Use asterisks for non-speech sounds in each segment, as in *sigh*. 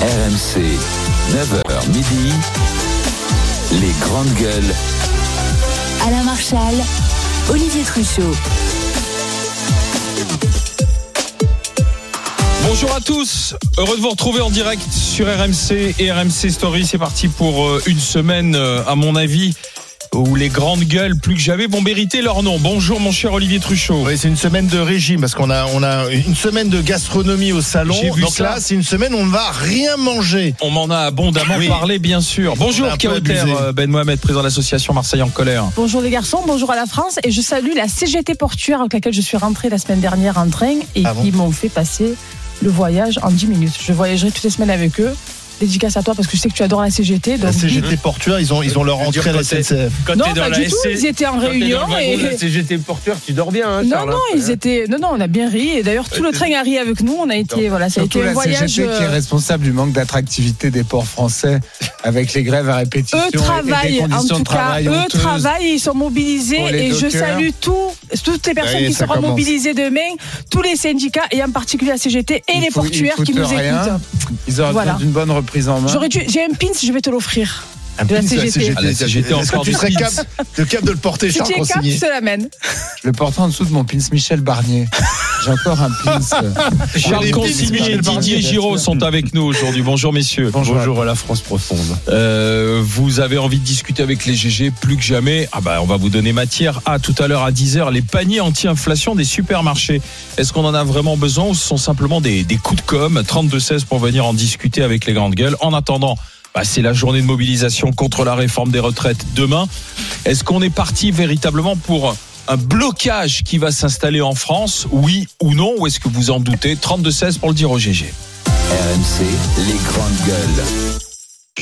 RMC, 9h midi, les grandes gueules. Alain Marchal, Olivier Truchot. Bonjour à tous, heureux de vous retrouver en direct sur RMC et RMC Story. C'est parti pour euh, une semaine, euh, à mon avis, où les grandes gueules, plus que jamais, vont mériter leur nom. Bonjour mon cher Olivier Truchot. Oui, c'est une semaine de régime parce qu'on a, on a une semaine de gastronomie au salon. J'ai vu Donc ça. là, c'est une semaine où on ne va rien manger. On m'en a abondamment Oui. parlé, bien sûr. Bonjour Kauter, euh, Ben Mohamed, président de l'association Marseille en colère. Bonjour les garçons, bonjour à la France et je salue la CGT portuaire avec laquelle je suis rentrée la semaine dernière en train et Ah bon qui m'ont fait passer le voyage en 10 minutes. Je voyagerai toutes les semaines avec eux. Dédicace à toi parce que je sais que tu adores la CGT. La CGT portuaire, ils ont, ils ont leur entrée à la SNCF. Quand non, dans pas la du tout. SC Ils étaient en quand réunion dans et la CGT porteur, tu dors bien, hein, non, Charles, non, hein. ils étaient, non, non, on a bien ri et d'ailleurs tout le train a ri avec nous. On a été, voilà, ça a été un la voyage. CGT qui est euh, responsable du manque d'attractivité des ports français avec les grèves à répétition. Eux travaillent, en tout cas, eux travaillent, ils sont mobilisés et je salue tous, toutes les personnes qui seront mobilisées demain, tous les syndicats et en particulier la CGT et les portuaires qui nous écoutent. Ils auraient Voilà. besoin d'une bonne reprise en main. J'aurais dû, j'ai un pins, je vais te l'offrir. Un De la CGT. Ah, la CGT Est-ce que encore tu serais capable de, capable de le porter, Si Charles tu es cap, Consigny je te l'amène. Je le porte en dessous de mon pins Michel Barnier. J'ai encore un pins. *laughs* Charles les Consigny et Didier Giraud sont avec nous aujourd'hui. Bonjour messieurs. Bonjour. à la France profonde. Euh, vous avez envie de discuter avec les GG plus que jamais? Ah bah on va vous donner matière à tout à l'heure à 10h les paniers anti-inflation des supermarchés. Est-ce qu'on en a vraiment besoin ou ce sont simplement des, des coups de com? 32-16 pour venir en discuter avec les grandes gueules. En attendant, bah, c'est la journée de mobilisation contre la réforme des retraites demain. Est-ce qu'on est parti véritablement pour un blocage qui va s'installer en France, oui ou non, ou est-ce que vous en doutez? 32-16 pour le dire au GG. RMC, les grandes gueules.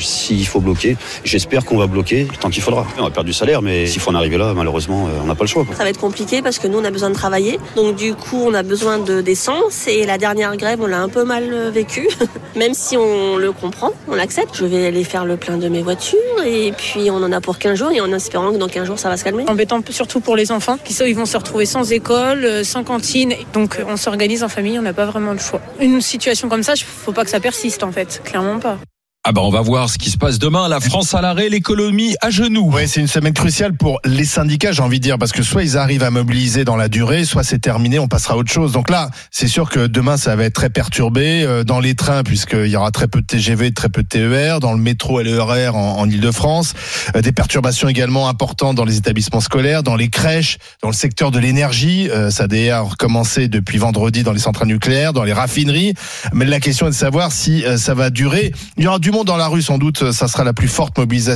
S'il faut bloquer, j'espère qu'on va bloquer tant qu'il faudra. On va perdre du salaire, mais s'il faut en arriver là, malheureusement, euh, on n'a pas le choix. quoi. Ça va être compliqué parce que nous, on a besoin de travailler. Donc, du coup, on a besoin de d'essence. Et la dernière grève, on l'a un peu mal euh, vécu. *laughs* Même si on le comprend, on l'accepte. Je vais aller faire le plein de mes voitures. Et puis, on en a pour 15 jours. Et en espérant que dans 15 jours, ça va se calmer. embêtant surtout pour les enfants qui ils vont se retrouver sans école, euh, sans cantine. Donc on s'organise en famille, on n'a pas vraiment le choix. Une situation comme ça, faut pas que ça persiste en fait, clairement pas. Ah bah on va voir ce qui se passe demain. La France à l'arrêt, l'économie à genoux. Oui, c'est une semaine cruciale pour les syndicats, j'ai envie de dire, parce que soit ils arrivent à mobiliser dans la durée, soit c'est terminé, on passera à autre chose. Donc là, c'est sûr que demain, ça va être très perturbé euh, dans les trains, puisqu'il y aura très peu de TGV, très peu de TER, dans le métro et le RER en, en Ile-de-France, Euh, des perturbations également importantes dans les établissements scolaires, dans les crèches, dans le secteur de l'énergie. Euh, ça a déjà recommencé depuis vendredi dans les centrales nucléaires, dans les raffineries. Mais la question est de savoir si ça va durer. Il y aura du dans la rue, sans doute. Ça sera la plus forte mobilisation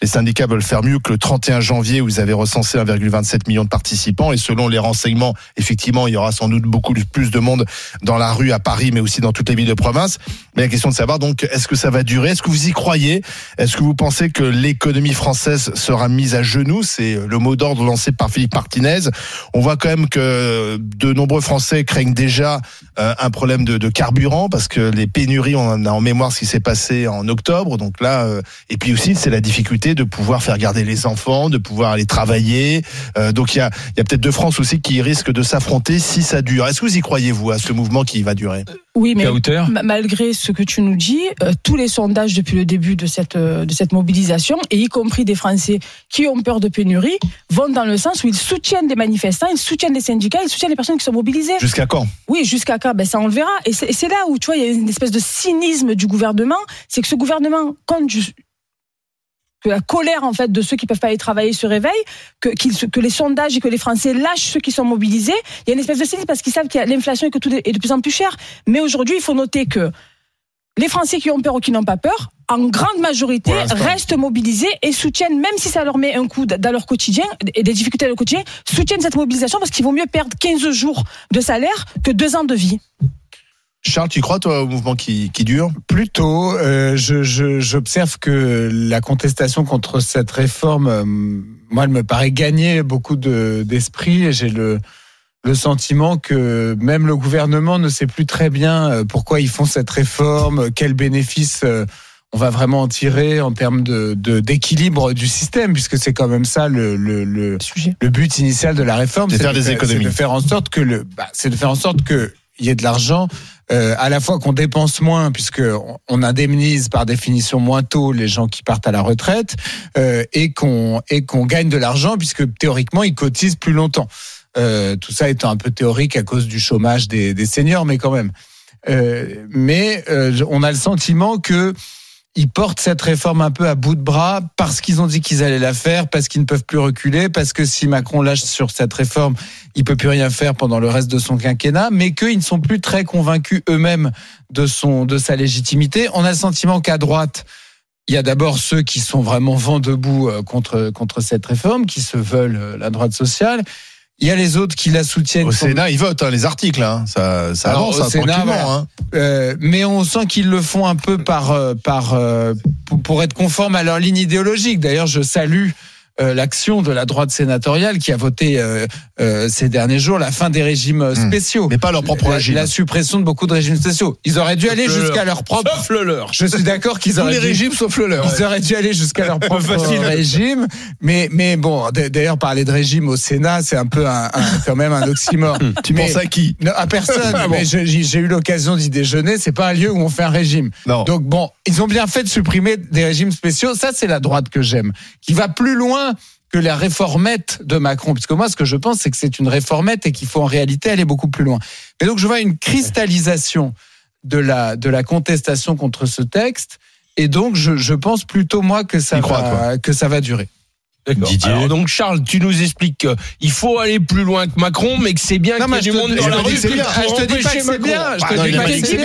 les syndicats veulent faire mieux que le 31 janvier où ils avaient recensé 1,27 million de participants et selon les renseignements, effectivement, il y aura sans doute beaucoup plus de monde dans la rue à Paris mais aussi dans toutes les villes de province. Mais la question de savoir donc est-ce que ça va durer? Est-ce que vous y croyez? Est-ce que vous pensez que l'économie française sera mise à genoux? C'est le mot d'ordre lancé par Philippe Martinez. On voit quand même que de nombreux Français craignent déjà euh, un problème de, de carburant parce que les pénuries, on a en mémoire ce qui s'est passé en octobre. Donc là, euh, et puis aussi c'est la difficulté de pouvoir faire garder les enfants, de pouvoir aller travailler. Euh, donc il y a, il y a peut-être deux France aussi qui risquent de s'affronter si ça dure. Est-ce que vous y croyez vous à ce mouvement qui va durer? Oui, mais malgré ce que tu nous dis, euh, tous les sondages depuis le début de cette, euh, de cette mobilisation, et y compris des Français qui ont peur de pénurie, vont dans le sens où ils soutiennent les manifestants, ils soutiennent les syndicats, ils soutiennent les personnes qui sont mobilisées. Jusqu'à quand? Oui, jusqu'à quand? Ben, Ça, on le verra. Et c'est là où, tu vois, il y a une espèce de cynisme du gouvernement. C'est que ce gouvernement du- que la colère en fait de ceux qui peuvent pas aller travailler se réveille, que, que les sondages et que les Français lâchent ceux qui sont mobilisés. Il y a une espèce de cynisme parce qu'ils savent qu'il y a l'inflation et que tout est de plus en plus cher. Mais aujourd'hui, il faut noter que les Français qui ont peur ou qui n'ont pas peur, en grande majorité, restent mobilisés et soutiennent, même si ça leur met un coup dans leur quotidien et des difficultés dans le quotidien, soutiennent cette mobilisation parce qu'il vaut mieux perdre 15 jours de salaire que deux ans de vie. Charles, tu crois toi au mouvement qui, qui dure? Plutôt, euh, je- je- j'observe que la contestation contre cette réforme, euh, moi, elle me paraît gagner beaucoup de- d'esprit et j'ai le, le sentiment que même le gouvernement ne sait plus très bien euh, pourquoi ils font cette réforme, quels bénéfices euh, on va vraiment en tirer en termes de de- d'équilibre du système, puisque c'est quand même ça le, le, le, Sujet. le but initial de la réforme, C'est faire de des économies. c'est de faire en sorte que le, bah, c'est de faire en sorte que y ait de l'argent, euh, à la fois qu'on dépense moins, puisque on- indemnise par définition moins tôt les gens qui partent à la retraite, euh, et qu'on et qu'on gagne de l'argent, puisque théoriquement ils cotisent plus longtemps. Euh, tout ça étant un peu théorique à cause du chômage des, des seniors, mais quand même. Euh, mais euh, on a le sentiment que ils portent cette réforme un peu à bout de bras parce qu'ils ont dit qu'ils allaient la faire, parce qu'ils ne peuvent plus reculer, parce que si Macron lâche sur cette réforme, il peut plus rien faire pendant le reste de son quinquennat, mais qu'ils ne sont plus très convaincus eux-mêmes de son de sa légitimité. On a le sentiment qu'à droite, il y a d'abord ceux qui sont vraiment vent debout euh, contre contre cette réforme, qui se veulent euh, la droite sociale. Il y a les autres qui la soutiennent. Au comme- Sénat, ils votent hein, les articles. Hein. Ça, ça Alors, avance au hein, Sénat, tranquillement. voilà. Hein. Euh, mais on sent qu'ils le font un peu par euh, par euh, pour, être conforme à leur ligne idéologique. D'ailleurs, je salue l'action de la droite sénatoriale qui a voté euh, euh, ces derniers jours la fin des régimes euh, Hmm. spéciaux, Mais pas leur propre la, régime. la suppression de beaucoup de régimes spéciaux. Ils auraient dû aller le jusqu'à leur. propre. Sauf le leur. Je suis d'accord qu'ils Tous auraient les dû- régimes sauf le leur. ils auraient dû aller jusqu'à leur *laughs* propre régime, mais mais bon, d'ailleurs parler de régime au Sénat, c'est un peu un, un- quand même un oxymore. Tu Mais- penses à qui? non, à personne. *laughs* Ah bon. Mais je- j'ai eu l'occasion d'y déjeuner. C'est pas un lieu où on fait un régime. Non. Donc bon, ils ont bien fait de supprimer des régimes spéciaux. Ça, c'est la droite que j'aime, qui va plus loin que la réformette de Macron. Puisque moi, ce que je pense, c'est que c'est une réformette et qu'il faut en réalité aller beaucoup plus loin. Et donc, je vois une cristallisation de la de la contestation contre ce texte. Et donc, je, je pense plutôt moi que ça crois, que ça va durer. Didier. Alors donc Charles, tu nous expliques qu'il faut aller plus loin que Macron, mais que c'est bien qu'il y ait je du te- monde je dans la te dis rue Je te dis pas que c'est bien. Je te dis pas que c'est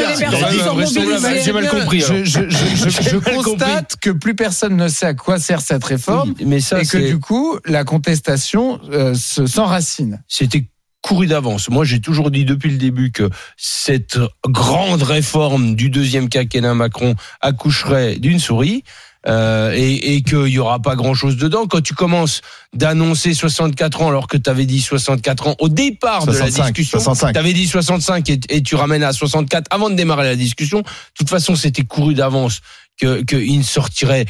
bien. J'ai mal compris. Je, alors. je, je, je, je *laughs* J'ai mal constate que plus personne ne sait à quoi sert cette réforme Oui, mais ça et que du coup, la contestation euh, se- s'enracine. c'était couru d'avance. Moi, j'ai toujours dit depuis le début que cette grande réforme du deuxième quinquennat Macron accoucherait d'une souris. Euh, et, et qu'il y aura pas grand chose dedans. Quand tu commences d'annoncer 64 ans alors que tu avais dit 64 ans au départ de la 65, discussion, 65. tu avais dit 65 et, et tu ramènes à 64 avant de démarrer la discussion. De toute façon, c'était couru d'avance que qu'il ne sortirait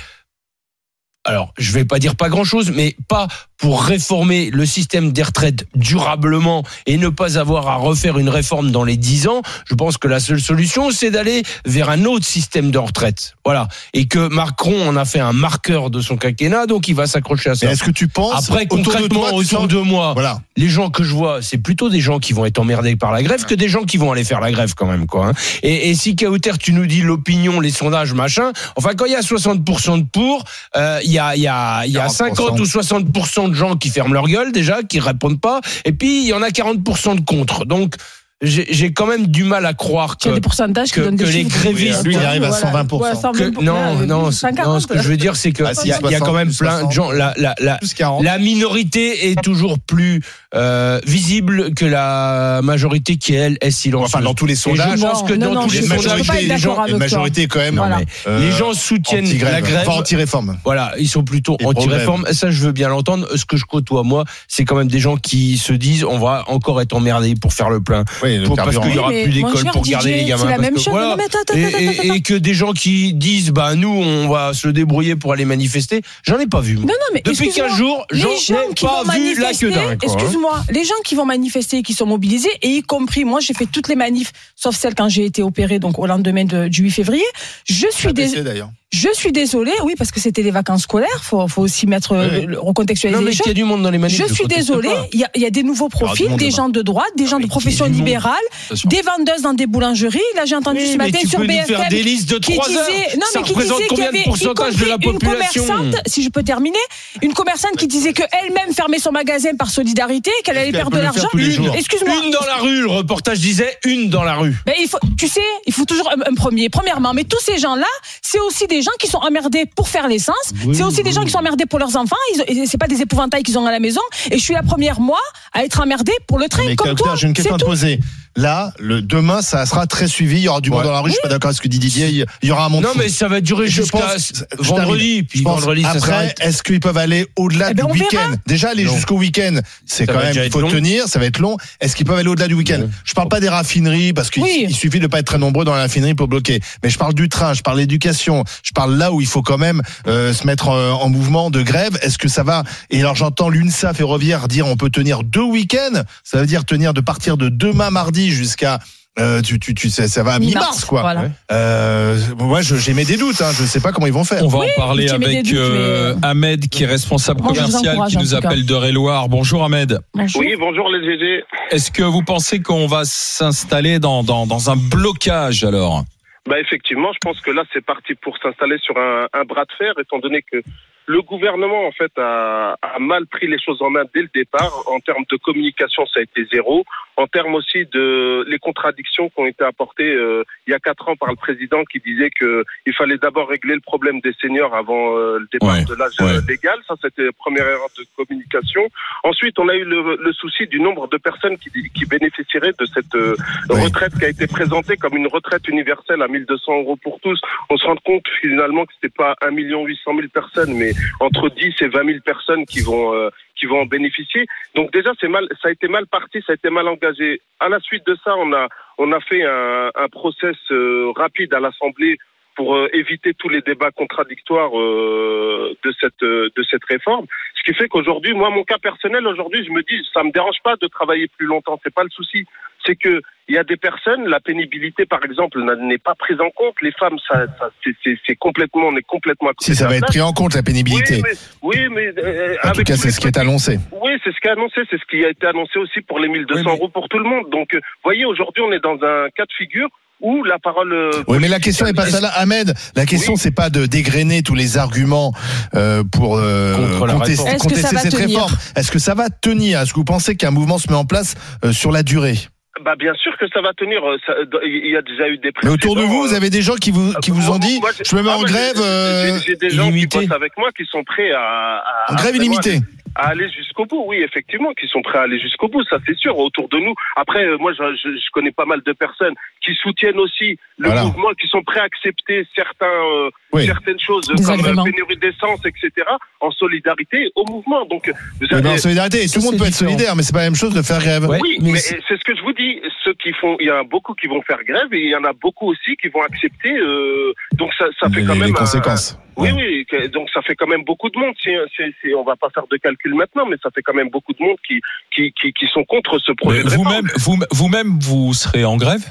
alors, je vais pas dire pas grand chose, mais pas pour réformer le système des retraites durablement et ne pas avoir à refaire une réforme dans les 10 ans. Je pense que la seule solution, c'est d'aller vers un autre système de retraite. Voilà. Et que Macron en a fait un marqueur de son quinquennat, donc il va s'accrocher à ça. est-ce que tu penses Après, autour de concrètement, toi, autour sens- de moi, Voilà. les gens que je vois, c'est plutôt des gens qui vont être emmerdés par la grève que des gens qui vont aller faire la grève quand même, quoi. hein. Et, et si Kauter, tu nous dis l'opinion, les sondages, machin, enfin, quand il y a 60% de pour, euh, il y a, il y a, y a 40%. 50 ou 60% de gens qui ferment leur gueule déjà, qui répondent pas, et puis il y en a 40% de contre. Donc, j'ai j'ai quand même du mal à croire que des pourcentages qui que- donnent des que les grévistes- Lui, il arrive à 120%. Ouais, 120%. que- non, non, non, ce que je veux dire, c'est que Ah, si, il y, a- il y a quand même 60, plein de gens. La, la, la, Plus 40. la minorité est toujours plus euh, visible que la majorité qui elle est silencieuse. Enfin, dans tous les Et je sondages, pense que Non, dans non, tous les sondages, les gens, majorité quand même. Voilà. euh, les gens soutiennent anti-grève, la grève. enfin, anti-réforme. Voilà, ils sont plutôt anti-réforme. Ça, je veux bien l'entendre. Ce que je côtoie, moi, c'est quand même des gens qui se disent on va encore être emmerdés pour faire le plein. Oui, le Pour- parce qu'il y aura plus d'école pour garder DJ, les gamins. c'est la même que chose. voilà. Non, attends, attends, et, attends, et- attends. et que des gens qui disent bah nous on va se débrouiller pour aller manifester, j'en ai pas vu. moi. Non, non, mais Depuis excuse-moi, 15 jours, les j'en ai pas vu la queue d'un. hein. excuse-moi, les gens qui vont manifester, qui sont mobilisés, et y compris, moi, j'ai fait toutes les manifs, sauf celles quand j'ai été opérée, donc au lendemain de- du 8 février. Je suis, Apprécié, d'ailleurs. Je suis désolée, oui, parce que c'était les vacances scolaires, faut, faut aussi mettre, euh, Oui. le- recontextualiser Non mais les il y a du monde dans les manifs. Je suis désolée, il y a, il y a des nouveaux profils, des gens de droite, des gens mais de profession libérale, des vendeuses dans des boulangeries. Là, j'ai entendu Oui, ce matin sur BFM des listes de qui 3 heures. disait, non, mais qui disait qu'il y avait de la une commerçante, si je peux terminer, une commerçante qui disait que elle-même fermait son magasin par solidarité, qu'elle allait perdre de l'argent. Excuse-moi. Une dans la rue, le reportage disait une dans la rue. Ben, il faut, tu sais, il faut toujours un premier. Premièrement, mais tous ces gens-là, c'est aussi des gens qui sont emmerdés pour faire l'essence. c'est aussi des gens qui sont emmerdés pour leurs enfants. C'est pas des épouvantails qu'ils ont à la maison. Et je suis la première, moi, à être emmerdée pour le train Mais comme toi. j'ai une question à te poser. Là, le demain, ça sera très suivi. Il y aura du monde Ouais. dans la rue. Je suis pas d'accord avec ce que dit Didier. Il y aura un monde. Non fou. mais ça va durer Je jusqu'à pense- je vendredi, puis Je pense vendredi ça après, est-ce qu'ils peuvent aller au-delà Eh du ben, week-end? Déjà, aller jusqu'au week-end, c'est quand même, il faut long. tenir, ça va être long. Est-ce qu'ils peuvent aller au-delà du week-end? Je parle pas des raffineries, parce qu'il Oui. suffit de pas être très nombreux dans la raffinerie pour bloquer. Mais je parle du train, je parle d'éducation, je parle là où il faut quand même euh, se mettre euh, en mouvement de grève. Est-ce que ça va? Et alors j'entends l'UNSA ferroviaire dire on peut tenir deux week-ends. Ça veut dire tenir de partir de demain mardi jusqu'à euh, tu, tu, tu, ça, ça va à mi-mars, quoi. Voilà. Euh, moi, j'ai mes des doutes. Hein. Je sais pas comment ils vont faire. On va Oui, en parler avec doutes, euh, mais- Ahmed, qui est responsable commercial, qui nous appelle d'Eure-et-Loire. Bonjour Ahmed. Bonjour. Oui, bonjour les GG. Est-ce que vous pensez qu'on va s'installer dans, dans, dans un blocage alors? Bah effectivement, je pense que là c'est parti pour s'installer sur un, un bras de fer, étant donné que le gouvernement en fait a, a mal pris les choses en main dès le départ. En termes de communication, ça a été zéro. En termes aussi de les contradictions qui ont été apportées euh, il y a quatre ans par le président qui disait que il fallait d'abord régler le problème des seniors avant euh, le départ Ouais, de l'âge ouais. euh, légal. Ça c'était la première erreur de communication. Ensuite, on a eu le, le souci du nombre de personnes qui, qui bénéficieraient de cette euh, retraite qui a été présentée comme une retraite universelle à 1200 euros pour tous. On se rend compte finalement que c'était pas 1 800 000 personnes, mais entre 10 et 20 000 personnes qui vont euh, qui vont en bénéficier. Donc déjà, c'est mal, ça a été mal parti, ça a été mal engagé. À la suite de ça, on a on a fait un, un process euh, rapide à l'Assemblée pour euh, éviter tous les débats contradictoires euh, de cette euh, de cette réforme. Ce qui fait qu'aujourd'hui, moi, mon cas personnel, aujourd'hui, je me dis, ça me dérange pas de travailler plus longtemps. C'est pas le souci. C'est que il y a des personnes, la pénibilité, par exemple, n'est pas prise en compte. Les femmes, ça, ça c'est- complètement, on est complètement à côté Si ça va être pris en compte la pénibilité. Oui, mais, oui, mais euh, En tout cas, c'est ce qui est annoncé. oui, c'est ce qui est annoncé, c'est ce qui a été annoncé aussi pour les 1200 Oui, mais- euros pour tout le monde. Donc, voyez, aujourd'hui, on est dans un cas de figure où la parole. euh, Oui, mais la question n'est pas ça là, Ahmed. La question, c'est pas de dégrainer tous les arguments euh, pour euh, Contre contester. Est-ce que contester ça va cette tenir réforme. Est-ce que ça va tenir? Est-ce que vous pensez qu'un mouvement se met en place euh, sur la durée? Bah, bien sûr que ça va tenir. euh, ça- Il y a déjà eu des. Mais autour de vous, vous euh, avez des gens qui vous qui vous ont dit moi, je me mets ah, en grève euh, J'ai des gens qui bossent avec moi qui sont prêts à. à- en grève illimitée. À aller jusqu'au bout, oui, effectivement, qui sont prêts à aller jusqu'au bout, ça c'est sûr, autour de nous. Après, euh, moi, je, je, je connais pas mal de personnes qui soutiennent aussi le Voilà. mouvement, qui sont prêts à accepter certains, euh, Oui. certaines choses, Des comme la pénurie d'essence, etc., en solidarité au mouvement. Donc, vous Oui, mais en avez- solidarité, tout le monde peut être solidaire, mais c'est pas la même chose de faire grève. Ouais. oui, mais c'est ce que je vous dis. Ceux qui font, il y en a beaucoup qui vont faire grève et il y en a beaucoup aussi qui vont accepter. euh, donc ça, ça fait les, quand les même un- conséquences. oui, Ouais. oui. Donc ça fait quand même beaucoup de monde. Si, si- on va pas faire de calcul maintenant, mais ça fait quand même beaucoup de monde qui qui qui, qui sont contre ce projet. Vous-même, vous, vous-même, vous serez en grève?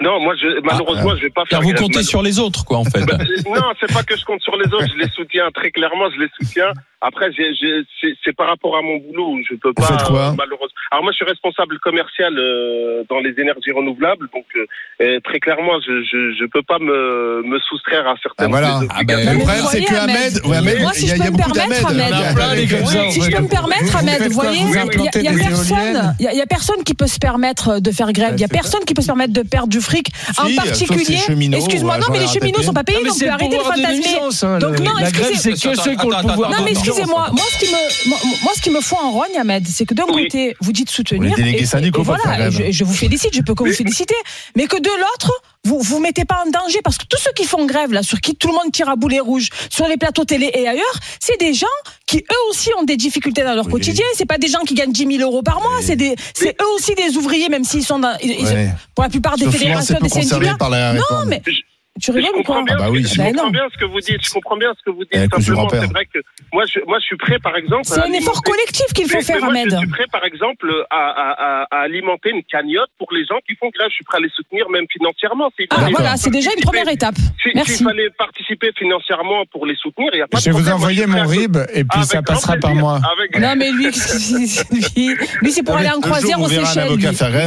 Non, moi, je, malheureusement, je vais pas faire. Car vous comptez sur les autres, quoi, en fait. Bah, non, c'est pas que je compte sur les autres. Je les soutiens très clairement. Je les soutiens. Après, j'ai- j'ai- c'est c'est par rapport à mon boulot où je peux pas. quoi euh, malheureusement. Alors moi, je suis responsable commercial euh, dans les énergies renouvelables. Donc euh, très clairement, je, je je peux pas me me soustraire à certaines. Ah, voilà. Ah, ben. Le problème, c'est que Ahmed, Ahmed, ouais, Ahmed, moi, si il y a, je il y a peux me permettre. Ahmed, Il y a plein des comme ça, Si je peux me permettre, Ahmed, vous voyez, il y a- personne, il y a- personne qui peut se permettre de faire grève. Il y a personne qui peut se permettre de perdre du fric. En particulier, excuse-moi, ouais, non, mais les cheminots RATP. sont pas payés, donc arrêter de fantasmer. hein, Donc non, la grève, excusez- c'est que ceux qui ont le pouvoir Non mais excusez-moi, moi ce qui me moi, ce qui me fout en rogne Ahmed, c'est que d'un côté vous dites soutenir Les délégués et- voilà, je vous félicite, je peux que vous féliciter, mais que de l'autre vous vous mettez pas en danger parce que tous ceux qui font grève là, sur qui tout le monde tire à boulet rouge, sur les plateaux télé et ailleurs, c'est des gens qui eux aussi ont des difficultés dans leur Oui. quotidien. C'est pas des gens qui gagnent 10 000 euros par mois, c'est des c'est eux aussi des ouvriers même s'ils sont dans ils- ils- Ouais. pour la plupart des Sauf fédérations des syndicats. par la Non mais tu Je rigoles ou quoi comprends bien, Ah bah oui, je comprends bien ce que vous dites. Je comprends bien ce que vous dites. Eh, Simplement, c'est vrai que moi, je, moi, je suis prêt, par exemple. C'est un effort collectif qu'il faut Mais- faire mais moi, Ahmed. Je suis prêt, par exemple, à, à, à, à alimenter une cagnotte pour les gens qui font grève. Je suis prêt à les soutenir, même financièrement. Ah voilà, c'est déjà une première étape. si- Merci. S'il fallait participer financièrement pour les soutenir, il n'y a pas Je de vais vous problème. Moi, envoyer je suis mon prêt à- RIB et puis ça passera par moi. Avec- Non mais lui, *laughs* lui, lui c'est pour aller en croisière aux on verra un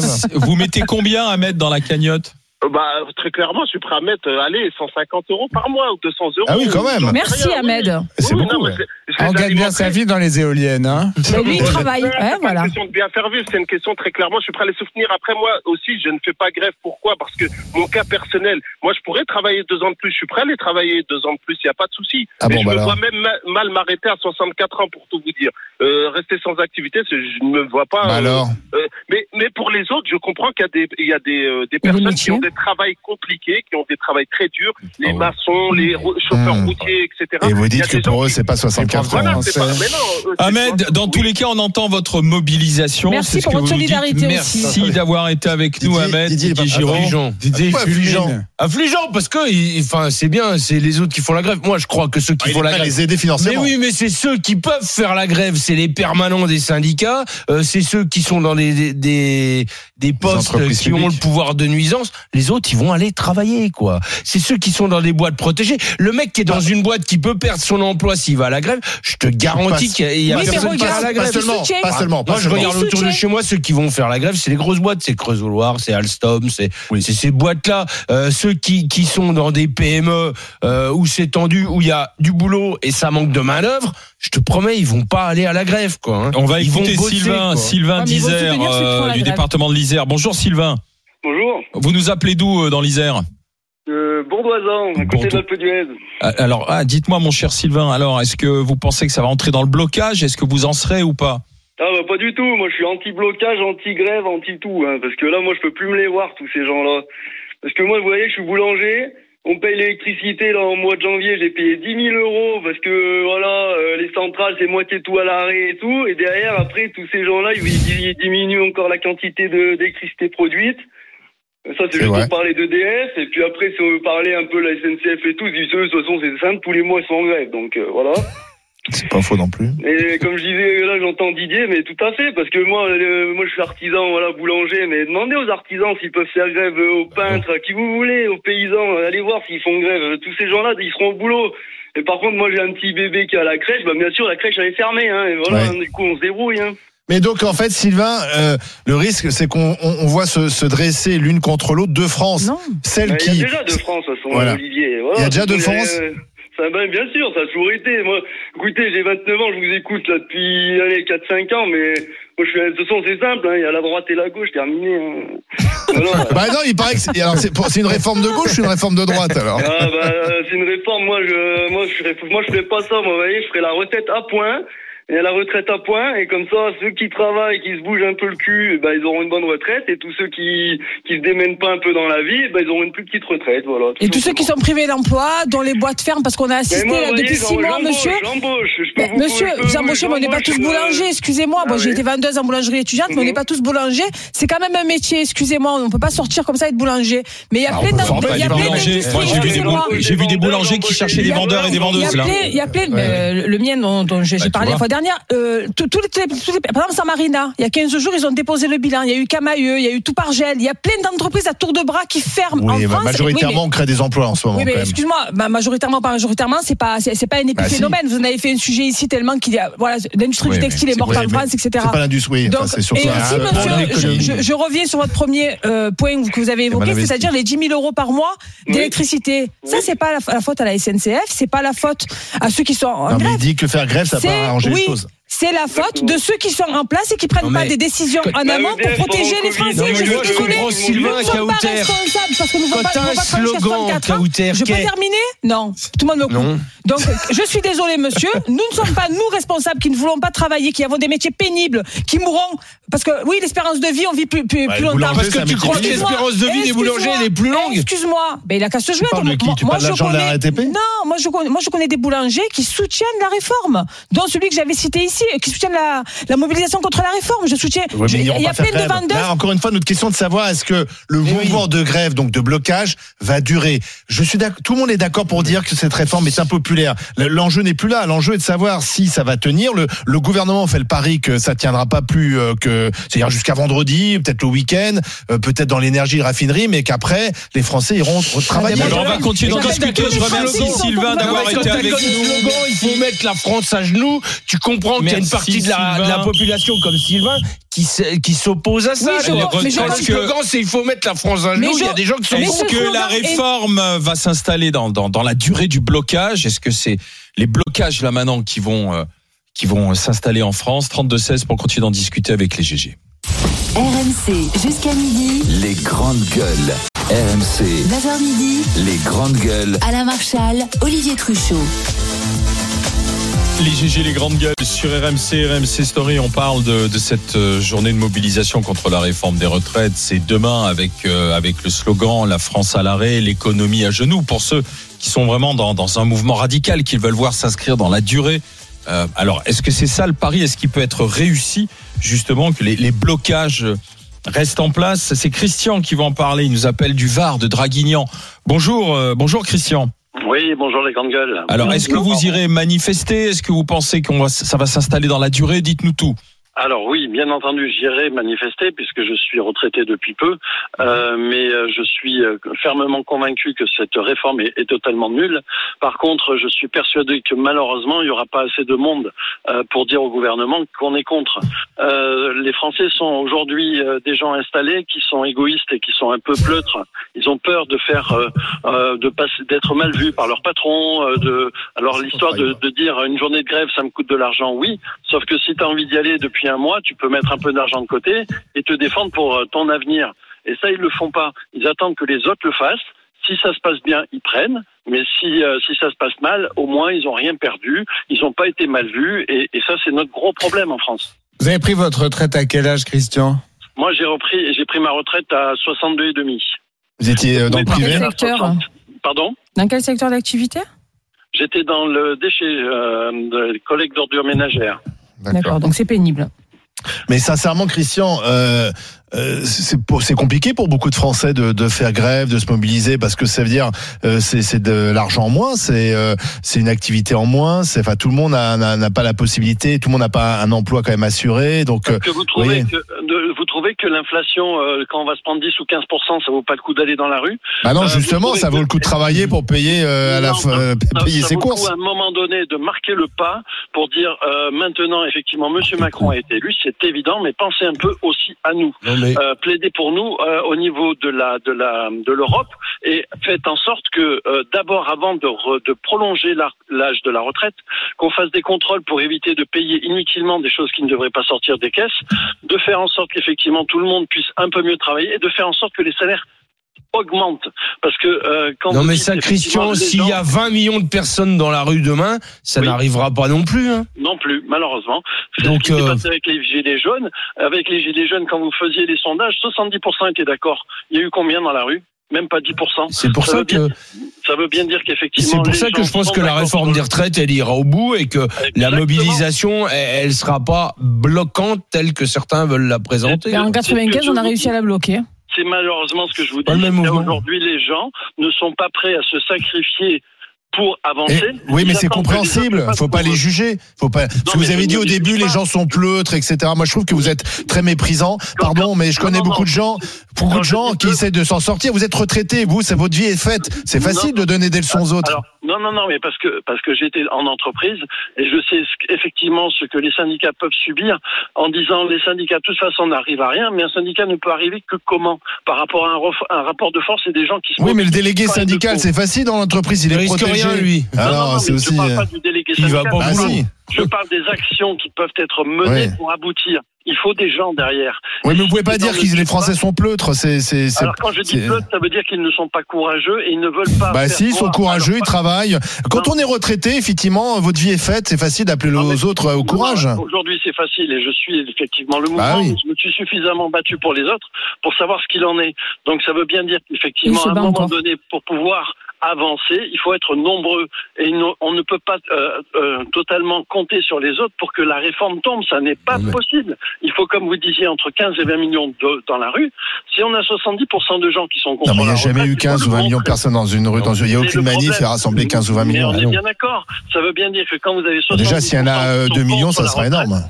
Seychelles. Vous mettez combien à mettre dans la cagnotte? Bah, très clairement, je suis prêt à mettre, euh, allez, 150 euros par mois ou 200 euros. Ah oui, quand même. Merci Rien, oui. Ahmed. C'est Oui, beaucoup, non, mais ouais. c'est- je On gagne bien sa vie dans les éoliennes. Hein. Mais lui, il travaille. C'est Ouais, pas voilà. une question de bien faire vivre, c'est une question très clairement. Je suis prêt à les soutenir. Après, moi aussi, je ne fais pas grève. Pourquoi? Parce que mon cas personnel, moi, je pourrais travailler deux ans de plus. Je suis prêt à les travailler deux ans de plus. Il n'y a pas de souci. Ah Mais bon, je bah me alors. vois même ma- mal m'arrêter à 64 ans, pour tout vous dire. Euh, rester sans activité, je ne me vois pas. Bah euh, alors, euh, mais, mais pour les autres, je comprends qu'il y a des, il y a des, euh, personnes qui ont des travails compliqués, qui ont des travails très durs, les maçons, les ro- chauffeurs Mmh. routiers, etc. Et vous dites que pour eux, c'est pas 64 Voilà, ans. pas- mais non, c'est Ahmed, dans tous les cas, on entend votre mobilisation. Merci pour votre solidarité Merci aussi. d'avoir été avec nous, Ahmed. Didier, pas Giraud. Didier affligeant Affligeant parce que, enfin, c'est bien, c'est les autres qui font la grève. Moi, je crois que ceux qui Ah, font la grève. les aider Mais financièrement. oui, mais c'est ceux qui peuvent faire la grève, c'est les permanents des syndicats, euh, c'est ceux qui sont dans des des, des, des postes qui ont le pouvoir de nuisance. Les autres, ils vont aller travailler, quoi. C'est ceux qui sont dans des boîtes protégées. Le mec qui est dans une boîte qui peut perdre son emploi s'il va à la grève, je te garantis qu'il y a, Oui, mais personne qui va regarde, à la Pas grève. seulement, soutien. pas seulement. pas Moi, je regarde autour de chez moi ceux qui vont faire la grève, c'est les grosses boîtes, c'est Creusot-Loire, c'est Alstom, c'est c'est ces boîtes-là. Euh, ceux qui qui sont dans des PME euh, où c'est tendu, où il y a du boulot et ça manque de main d'œuvre, je te promets, ils vont pas aller à la grève, quoi. hein. On va Ils écouter bosser, Sylvain, quoi. Sylvain vont d'Isère, euh, la du département de l'Isère. Bonjour Sylvain. Bonjour. Vous nous appelez d'où euh, dans l'Isère? Euh, Bourdoisan, à côté Bourdo- d'Alpe d'Huez. Ah, Alors, ah, dites-moi, mon cher Sylvain, alors, est-ce que vous pensez que ça va entrer dans le blocage? Est-ce que vous en serez ou pas? Ah bah pas du tout, moi je suis anti-blocage, anti-grève, anti-tout, hein, parce que là moi je peux plus me les voir tous ces gens-là. Parce que moi vous voyez je suis boulanger, on paye l'électricité là en mois de janvier, j'ai payé 10 000 euros parce que voilà euh, les centrales c'est moitié tout à l'arrêt et tout, et derrière après tous ces gens-là ils, diminuent encore la quantité d'électricité produite. Ça c'est C'est juste vrai. pour parler d'EDF, et puis après si on veut parler un peu de la SNCF et tout, ils disent eux, de toute façon c'est simple, tous les mois ils sont en grève, donc euh, voilà. C'est pas faux non plus. Et comme je disais, là j'entends Didier, mais tout à fait, parce que moi, euh, moi je suis artisan, voilà, boulanger, mais demandez aux artisans s'ils peuvent faire grève, euh, aux peintres, à qui vous voulez, aux paysans, euh, allez voir s'ils font grève. Euh, Tous ces gens-là, ils seront au boulot. Et par contre, moi j'ai un petit bébé qui est à la crèche, bah bien sûr la crèche elle est fermée, hein, et voilà, Ouais. du coup on se débrouille. Hein. Mais donc en fait, Sylvain, euh, le risque, c'est qu'on on, on voit se, se dresser l'une contre l'autre deux France. Non. Celle Bah, Il qui y a déjà de France, façon, Voilà. Olivier. Voilà. Il y a déjà de Euh, France ça, ben, Bien sûr, ça a toujours été. Moi, écoutez, j'ai 29 ans, je vous écoute là depuis allez, 4-5 ans, mais moi, je suis, de toute façon, c'est simple, hein, il y a la droite et la gauche, terminé. Hein. *laughs* Voilà. Bah non, il paraît que c'est alors c'est pour- c'est une réforme de gauche ou une réforme de droite alors Ah bah c'est une réforme. Moi je moi je ferais moi je ferais pas ça. Moi vous voyez je ferais la retraite à point et la retraite à point et comme ça ceux qui travaillent qui se bougent un peu le cul bah ils auront une bonne retraite et tous ceux qui qui se démènent pas un peu dans la vie bah ils auront une plus petite retraite voilà. tout Et tous ceux qui sont privés d'emploi, dont les boîtes ferment, parce qu'on a assisté moi, là, voyez, depuis six mois, monsieur. J'embauche. Je peux Mais vous- monsieur, vous embauchez, mais on n'est pas tous euh, boulangers, excusez-moi. Ah Moi, j'ai été vendeuse en boulangerie étudiante, mais on Mhm. n'est pas tous boulangers. C'est quand même un métier, excusez-moi. On ne peut pas sortir comme ça et être boulanger. Mais il y a Ah, plein d'industries, j'ai vu des boulangers qui cherchaient des vendeurs et des vendeuses il y a plein, euh, le mien dont, j'ai Bah, parlé la fois dernière, euh, les, par exemple, Samarina, il y a 15 jours, ils ont déposé le bilan. Il y a eu Camailleux, il y a eu Toupargel, il y a plein d'entreprises à tour de bras qui ferment en Oui, bah, France. majoritairement, Oui, on crée des emplois en ce moment oui, mais excuse-moi, bah, majoritairement, pas majoritairement, c'est pas, c'est c'est pas un Bah, si. épiphénomène. Vous en avez fait un sujet ici tellement qu'il y a, voilà, l'industrie Oui, du textile est morte oui, en France, etc. C'est pas l'industrie, oui, Donc, enfin, c'est surtout et aussi, monsieur, je, l'économie. je- je reviens sur votre premier euh, point que vous avez évoqué, investi. c'est-à-dire les 10 000 euros par mois d'électricité. Ça, c'est pas la, faute à la SNCF, c'est pas la faute à ceux qui sont en Non, mais il grève. dit que faire grève, ça C'est- arranger oui, les choses. C'est la faute de ceux qui sont en place et qui prennent Non, pas mais- des décisions en amont pour protéger les le Français. Non, mais je suis je Sylvain Nous ne sommes pas responsables parce que nous ne pas, pas slogan, 64 ans. Kauter, Je peux terminer Non. Tout le monde me coupe. Non. Donc, je suis désolé, monsieur. Nous ne sommes pas, nous, responsables, qui ne voulons pas travailler, qui avons des métiers pénibles, qui mourront. Parce que, oui, l'espérance de vie, on vit plus, longtemps. Parce que tu crois que l'espérance de vie des boulangers elle est plus longue Excuse-moi. Ben, il a qu'à se jouer. Non, moi je, connais, moi je connais des boulangers qui soutiennent la réforme, dont celui que j'avais cité ici, qui soutiennent la, la mobilisation contre la réforme. Je soutiens. Ouais, je- mais Il y a plein de vendeurs. Là, encore une fois, notre question de savoir est-ce que le Mais mouvement de grève, donc de blocage, va durer. Je suis. Tout le monde est d'accord pour dire que cette réforme est impopulaire. Le- L'enjeu n'est plus là. L'enjeu est de savoir si ça va tenir. Le, le gouvernement fait le pari que ça tiendra pas plus euh, que, c'est-à-dire jusqu'à vendredi, peut-être le week-end, euh, peut-être dans l'énergie, raffinerie, mais qu'après les Français iront travailler. Ah, Alors, on va continuer d'en discuter. Je remercie Sylvain d'avoir été Quand avec nous. slogan, il faut mettre la France à genoux. Tu comprends qu'il y a une partie de la, de la Sylvain. population comme Sylvain qui, s'oppose à ça. Oui, je vois, mais je le que- slogan, c'est il faut mettre la France à genoux. Il y a des gens qui sont Est-ce ce que la réforme va s'installer dans, dans, dans la durée du blocage? Est-ce que c'est les blocages là maintenant qui vont, euh, qui vont s'installer en France? 32-16 pour continuer d'en discuter avec les GG. RMC jusqu'à midi. Les grandes gueules. RMC. 9h midi. Les grandes gueules. Alain Marchal, Olivier Truchot. Les GG, les grandes gueules sur RMC, RMC Story, on parle de, de cette euh, journée de mobilisation contre la réforme des retraites. C'est demain avec, euh, avec le slogan La France à l'arrêt, l'économie à genoux. Pour ceux qui sont vraiment dans, dans un mouvement radical, qui veulent voir s'inscrire dans la durée. Euh, alors, est-ce que c'est ça le pari? Est-ce qu'il peut être réussi, justement, que les, les blocages restent en place? C'est Christian qui va en parler. Il nous appelle du Var, de Draguignan. Bonjour, euh, bonjour Christian. Oui, bonjour les grandes gueules. Alors, est-ce que vous irez manifester? Est-ce que vous pensez qu'on va, ça va s'installer dans la durée? Dites-nous tout. Alors oui, bien entendu, j'irai manifester puisque je suis retraité depuis peu, euh, mais euh, je suis euh, fermement convaincu que cette réforme est, est totalement nulle. Par contre, je suis persuadé que malheureusement, il n'y aura pas assez de monde euh, pour dire au gouvernement qu'on est contre. Euh, les Français sont aujourd'hui euh, des gens installés qui sont égoïstes et qui sont un peu pleutres. Ils ont peur de faire, euh, euh, de passer, d'être mal vus par leur patron. euh, de, alors l'histoire de, de dire une journée de grève, ça me coûte de l'argent, oui. Sauf que si tu as envie d'y aller depuis un mois, tu peux mettre un peu d'argent de côté et te défendre pour euh, ton avenir. Et ça, ils le font pas. Ils attendent que les autres le fassent. Si ça se passe bien, ils prennent. Mais si, euh, si ça se passe mal, au moins, ils ont rien perdu. Ils n'ont pas été mal vus. Et, et ça, c'est notre gros problème en France. Vous avez pris votre retraite à quel âge, Christian? Moi, j'ai repris, j'ai pris ma retraite à 62 et demi. Vous étiez euh, dans le Dans privé quel secteur Pardon? Dans quel secteur d'activité? J'étais dans le déchet, euh, de collecte d'ordures ménagères. D'accord, donc c'est pénible. Mais sincèrement, Christian, euh, euh, c'est compliqué pour beaucoup de Français de, de faire grève, de se mobiliser, parce que ça veut dire euh, c'est c'est de l'argent en moins, c'est euh, c'est une activité en moins. C'est enfin tout le monde n'a- n'a n'a pas la possibilité, tout le monde n'a pas un emploi quand même assuré. Donc euh, Que vous trouvez voyez. que, de- vous trouvez que l'inflation, euh, quand on va se prendre 10 ou 15% ça vaut pas le coup d'aller dans la rue? Bah non, Euh, justement, trouvez ça vaut que- le coup de travailler pour payer euh, à la Non, fin, euh, ça- payer ça ses vaut le courses. coup, à un moment donné de marquer le pas pour dire euh, maintenant effectivement Monsieur Macron a été élu, c'est évident, mais pensez un peu aussi à nous. Non, Euh, pour nous euh, au niveau de la de la de l'Europe et faites en sorte que euh, d'abord avant de, re- de prolonger l'âge de la retraite, qu'on fasse des contrôles pour éviter de payer inutilement des choses qui ne devraient pas sortir des caisses, de faire en sorte qu'effectivement tout le monde puisse un peu mieux travailler et de faire en sorte que les salaires augmentent parce que euh, quand non mais ça, Christian, s'il y a 20 millions de personnes dans la rue demain, ça Oui. n'arrivera pas non plus. Hein. Non plus, malheureusement. C'est Donc, ce qui s'est euh, passé avec les gilets jaunes. Avec les gilets jaunes, quand vous faisiez les sondages, 70% étaient d'accord. Il y a eu combien dans la rue? Même pas 10%. C'est pour ça veut bien- que Ça veut bien dire c'est qu'effectivement. pour les ça que je pense que la réforme des retraites elle ira au bout et que la mobilisation elle, elle sera pas bloquante telle que certains veulent la présenter. Et en C'est ce que 95, je on a réussi à la bloquer. C'est malheureusement ce que je vous dis. Aujourd'hui, les gens ne sont pas prêts à se sacrifier pour avancer. Et- oui, mais c'est compréhensible. le fassent Faut pas les juger. Faut pas. Vous avez dit au début, les gens sont pleutres, etc. Moi, je trouve que vous êtes très méprisant. Pardon, mais je connais non, beaucoup non. de gens, beaucoup de gens qui essaient de s'en sortir. Vous êtes retraité, vous, c'est votre vie est faite. C'est facile de donner des leçons aux autres. Alors, non, non, non, mais parce que parce que j'étais en entreprise et je sais ce que- effectivement ce que les syndicats peuvent subir en disant les syndicats de toute façon n'arrivent à rien, mais un syndicat ne peut arriver que comment? Par rapport à un, ref- un rapport de force et des gens qui se oui, mais le délégué pas syndical, c'est facile dans l'entreprise. Il Il est risque protégé. rien lui. Non, non, Alors, non, c'est aussi. je parle euh, pas du délégué Il va syndical. pas Bah, si. Je parle des actions qui peuvent être menées Ouais. pour aboutir. Il faut des gens derrière. Oui, mais vous pouvez pas dire que les Français pas. sont pleutres. C'est, c'est, c'est- Alors quand je dis c'est- pleutre, ça veut dire qu'ils ne sont pas courageux et ils ne veulent pas. Bah faire si, ils sont courageux, ils travaillent. Quand Non. on est retraité, effectivement, votre vie est faite. C'est facile d'appeler les autres euh, au courage. Aujourd'hui, c'est facile et je suis effectivement le mouvement. Bah oui. Je me suis suffisamment battu pour les autres pour savoir ce qu'il en est. Donc ça veut bien dire qu'effectivement, à un moment encore. donné, pour pouvoir avancer, il faut être nombreux et on ne peut pas euh, euh, totalement compter sur les autres pour que la réforme tombe. Ça n'est pas mais- possible. Il faut, comme vous disiez, entre 15 et 20 millions de- dans la rue. Si on a 70% de gens qui sont contre Non, mais il n'y a jamais retraite, eu il faut 15 le ou 20 millions de personnes dans une rue. Dans une... Il n'y a aucune manif problème. et rassembler 15 ou 20 Mais millions. on est bien d'accord. Ça veut bien dire que quand vous avez 70% Déjà, s'il y en a euh, qui sont 2 millions, contre ça la sera retraite, énorme.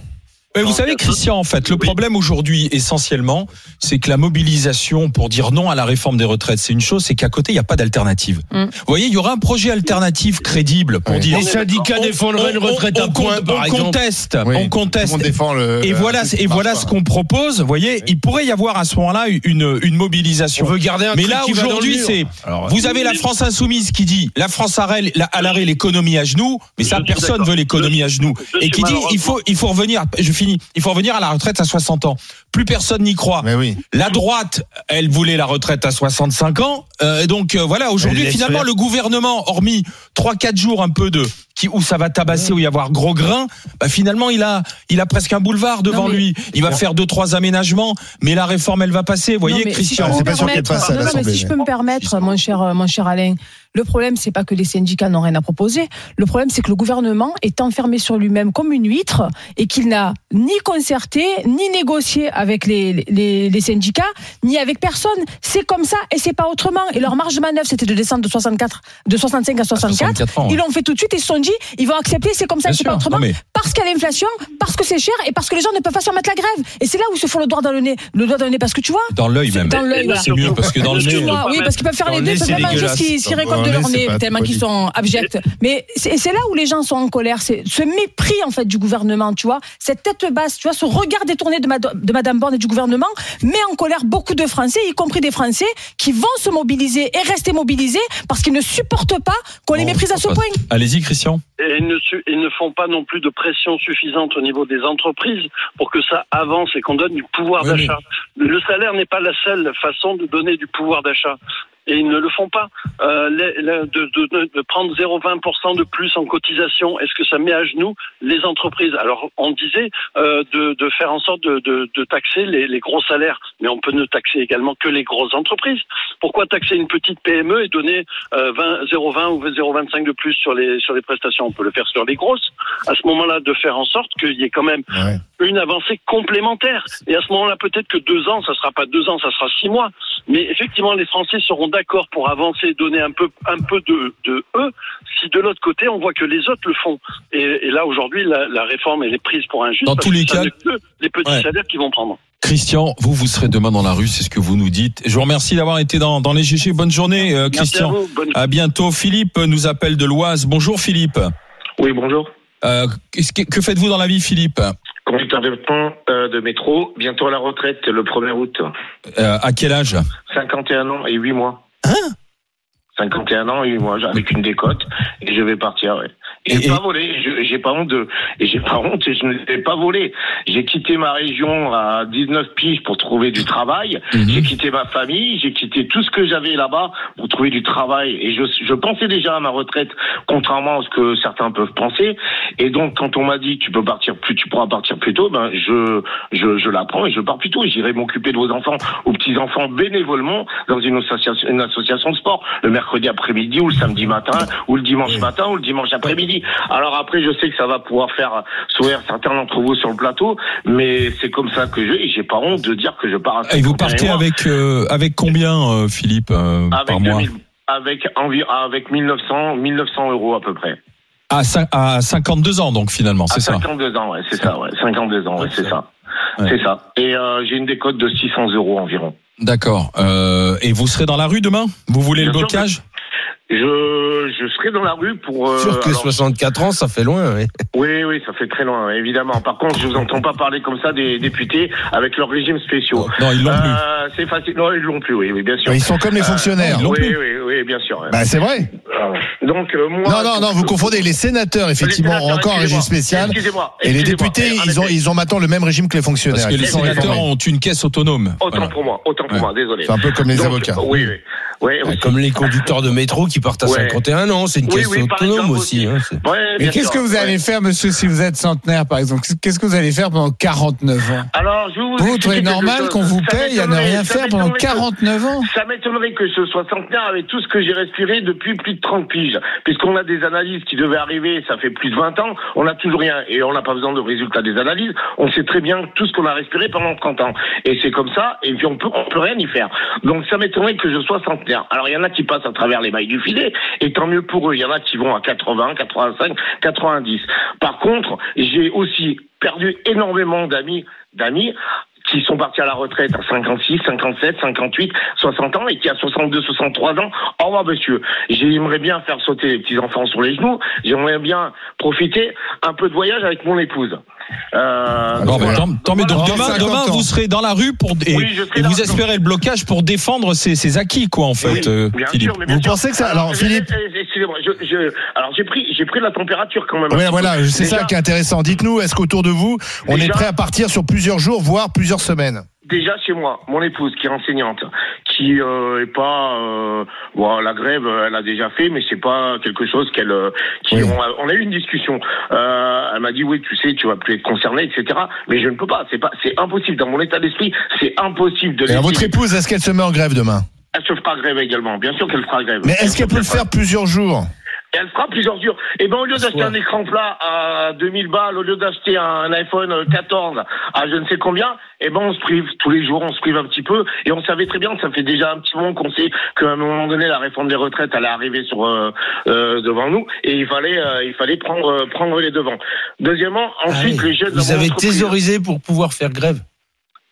Mais vous savez, Christian, en fait, le Oui. problème aujourd'hui, essentiellement, c'est que la mobilisation pour dire non à la réforme des retraites, c'est une chose, c'est qu'à côté, il n'y a pas d'alternative. Mm. Vous voyez, il y aura un projet alternatif crédible pour Oui. dire. Les syndicats défendraient une retraite à on, points, on conteste, Oui. on conteste. On défend le. Et le- voilà, et voilà ce qu'on propose. Vous voyez, il pourrait y avoir à ce moment-là une, une On mobilisation. veut garder un Mais là, aujourd'hui, c'est. Alors, Vous avez la France insoumise qui dit la France à l'arrêt, la- à l'arrêt, l'économie à genoux, mais ça personne veut l'économie à genoux et qui dit il faut il faut revenir. Je Il faut revenir à la retraite à 60 ans. Plus personne n'y croit. Mais oui. La droite, elle voulait la retraite à 65 ans. Euh, donc euh, voilà, aujourd'hui finalement le gouvernement, hormis trois quatre jours un peu de qui où ça va tabasser, où il y avoir gros grains, bah finalement il a il a presque un boulevard devant Non, lui. Il va faire deux trois aménagements, mais la réforme elle va passer. Vous voyez, mais Christian. si je peux c'est me pas sûr qu'elle permettre- passe à non, non, mais l'Assemblée, si je mais- peux me permettre, mon cher, mon cher Alain, le problème, c'est pas que les syndicats n'ont rien à proposer. Le problème, c'est que le gouvernement est enfermé sur lui-même comme une huître et qu'il n'a ni concerté, ni négocié avec les, les, les syndicats, ni avec personne. C'est comme ça et c'est pas autrement. Et leur marge de manœuvre, c'était de descendre de 64, de 65 à 64. 64 ans, Ils l'ont fait tout de suite et ils se sont dit, ils vont accepter, c'est comme ça, c'est pas autrement. Mais- Parce qu'il y a l'inflation, parce que c'est cher et parce que les gens ne peuvent pas se remettre la grève. Et c'est là où se faut le doigt dans le nez. Le doigt dans le nez, parce que tu vois, Dans l'œil même. dans l'œil, voilà. C'est mieux parce que dans le nez. Excuse-moi, oui, parce qu'ils peuvent faire les le deux, ils peuvent c'est faire quelque chose dégueulasse. qui s'y Dans récolte le de leur nez, tellement qu'ils sont abjects. Mais c'est là où les gens sont en colère, c'est ce mépris en fait du gouvernement, tu vois, cette tête basse, tu vois, ce regard détourné de, de Madame Borne et du gouvernement met en colère beaucoup de Français, y compris des Français, qui vont se mobiliser et rester mobilisés parce qu'ils ne supportent pas qu'on les méprise à ce point. Allez-y, Christian. Et ils ne, su- ils ne font pas non plus de pression suffisante au niveau des entreprises pour que ça avance et qu'on donne du pouvoir Oui, d'achat. Le salaire n'est pas la seule façon de donner du pouvoir d'achat. Et ils ne le font pas. Euh, de, de- de- prendre 0,20% de plus en cotisation, est-ce que ça met à genoux les entreprises? Alors, on disait euh, de, de faire en sorte de, de- de taxer les, les gros salaires, mais on peut ne taxer également que les grosses entreprises. Pourquoi taxer une petite PME et donner euh, 20, 0,20 ou 0,25 de plus sur les sur les prestations? On peut le faire sur les grosses. À ce moment-là, de faire en sorte qu'il y ait quand même Ouais. une avancée complémentaire. Et à ce moment-là, peut-être que deux ans, ça sera pas deux ans, ça sera six mois. Mais effectivement, les Français seront d'accord pour avancer, donner un peu, un peu de, de eux, si de l'autre côté, on voit que les autres le font. Et, et là, aujourd'hui, la, la réforme, elle est prise pour un juste. Dans tous les cas- les petits Ouais. salaires qui vont prendre. Christian, vous, vous serez demain dans la rue, c'est ce que vous nous dites. Je vous remercie d'avoir été dans, dans les GG. Bonne journée, euh, Merci Christian. à vous. Bonne À bientôt. Philippe nous appelle de l'Oise. Bonjour, Philippe. Oui, bonjour. Euh, que que faites-vous dans la vie, Philippe Conducteur de pont euh, de métro, bientôt à la retraite le 1er août. Euh, À quel âge 51 ans et 8 mois. 51 ans et 8 mois, avec une décote, et je vais partir, ouais. J'ai pas volé, j'ai pas honte j'ai pas honte, et je ne l'ai pas volé. J'ai quitté ma région à 19 piges pour trouver du travail. Mhm. J'ai quitté ma famille, j'ai quitté tout ce que j'avais là-bas pour trouver du travail. Et je, je pensais déjà à ma retraite, contrairement à ce que certains peuvent penser. Et donc, quand on m'a dit tu peux partir plus, tu pourras partir plus tôt, ben je, je, je l'apprends et je pars plus tôt. Et J'irai m'occuper de vos enfants ou petits enfants bénévolement dans une association, une association de sport le mercredi après-midi ou le samedi matin ou le dimanche matin ou le dimanche après-midi. Alors après, je sais que ça va pouvoir faire sourire certains d'entre vous sur le plateau, mais c'est comme ça que je, et j'ai pas honte de dire que je pars. à Et vous 51 partez mois. avec avec, avec combien, euh, Philippe, euh, avec par mois 2000 avec environ avec 1900 1900 euros à peu près. à, cin- à 52 ans, donc finalement, c'est ça 52 ans, ouais, c'est ça, ouais, 52 ans, ouais, c'est ça, Ouais. c'est ça. Et euh, j'ai une décote de 600 euros environ. D'accord. Euh, et vous serez dans la rue demain? Vous voulez Bien le blocage? Je je serai dans la rue pour. euh, Sûr que alors- 64 ans, ça fait loin. ouais. Oui, oui, ça fait très loin, évidemment. Par contre, je vous entends pas parler comme ça des députés avec leurs régimes spéciaux. Non, ils l'ont plus. Euh, c'est facile. Non, ils l'ont plus. Oui, oui, bien sûr. Ils sont comme les Euh, fonctionnaires. ils l'ont oui, plus. oui, oui, bien sûr. Bah, c'est vrai. Donc euh, moi. Non, non, non, vous confondez les sénateurs, effectivement, Les ont encore un régime excusez-moi. spécial. Excusez-moi. Et les députés, ils ont, ils ont maintenant le même régime que les fonctionnaires. Parce que les Ils sénateurs ont une caisse autonome. Autant Voilà. pour moi, autant pour Ouais. moi, désolé. C'est un peu comme les Donc, avocats. Oui, oui. Ouais, aussi. Comme les conducteurs de métro qui partent à Ouais. 51 ans, c'est une Oui, caisse oui, autonome aussi. aussi. hein, Ouais, Mais qu'est-ce que vous Ouais. allez faire, monsieur, si vous êtes centenaire, par exemple? Qu'est-ce que vous allez faire pendant 49 ans? Alors, je vous trouvez normal qu'on vous paye à ne rien faire pendant m'étonnerait que- 49 ans? Ça m'étonnerait que ce soit centenaire avec tout ce que j'ai respiré depuis plus de 30 piges. Puisqu'on a des analyses qui devaient arriver, ça fait plus de 20 ans, on n'a toujours rien. Et on n'a pas besoin de résultats des analyses. On sait très bien tout ce qu'on a respiré pendant 30 ans. Et c'est comme ça, et puis on peut, on peut rien y faire. Donc ça m'étonnerait que je sois centenaire. Alors il y en a qui passent à travers les mailles du filet, et tant mieux pour eux. Il y en a qui vont à 80, 85, 90. Par contre, j'ai aussi perdu énormément d'amis, d'amis qui sont partis à la retraite à 56, 57, 58, 60 ans et qui à 62, 63 ans, au revoir monsieur. J'aimerais bien faire sauter les petits enfants sur les genoux. J'aimerais bien profiter un peu de voyage avec mon épouse. Euh, Bon, voilà. tant, tant mieux. Donc Voilà. demain, 50 demain, ans. vous serez dans la rue pour et, Oui, vous espérez le blocage pour défendre ces, ces acquis, quoi, en fait, Oui, euh, bien Philippe. sûr, mais bien Vous sûr. pensez que ça- alors, je- Philippe- eh, Excusez-moi, je, je, alors j'ai pris, j'ai pris de la température quand même. Ouais, voilà, c'est ça qui est intéressant. Dites-nous, est-ce qu'autour de vous, on Déjà- est prêt à partir sur plusieurs jours, voire plusieurs semaines? Déjà chez moi, mon épouse qui est enseignante, qui euh, est pas euh, bon, la grève elle a déjà fait mais c'est pas quelque chose qu'elle euh, qui on, a, on a eu une discussion. Euh, elle m'a dit oui tu sais tu vas plus être concerné etc mais je ne peux pas c'est pas c'est impossible. Dans mon état d'esprit c'est impossible de Et votre épouse, est-ce qu'elle se met en grève demain? Elle se fera grève également bien sûr qu'elle fera grève. Mais est-ce qu'elle peut le faire plusieurs jours? Et elle fera plusieurs jours. Et ben au lieu d'acheter un écran plat à 2000 balles, au lieu d'acheter un iPhone 14 à je ne sais combien, et ben on se prive tous les jours, on se prive un petit peu. Et on savait très bien, ça fait déjà un petit moment qu'on sait qu'à un moment donné la réforme des retraites allait arriver sur euh, euh, devant nous, et il fallait euh, il fallait prendre euh, prendre les devants. Deuxièmement, ensuite les jeunes. Ah Vous avez thésaurisé pour pouvoir faire grève.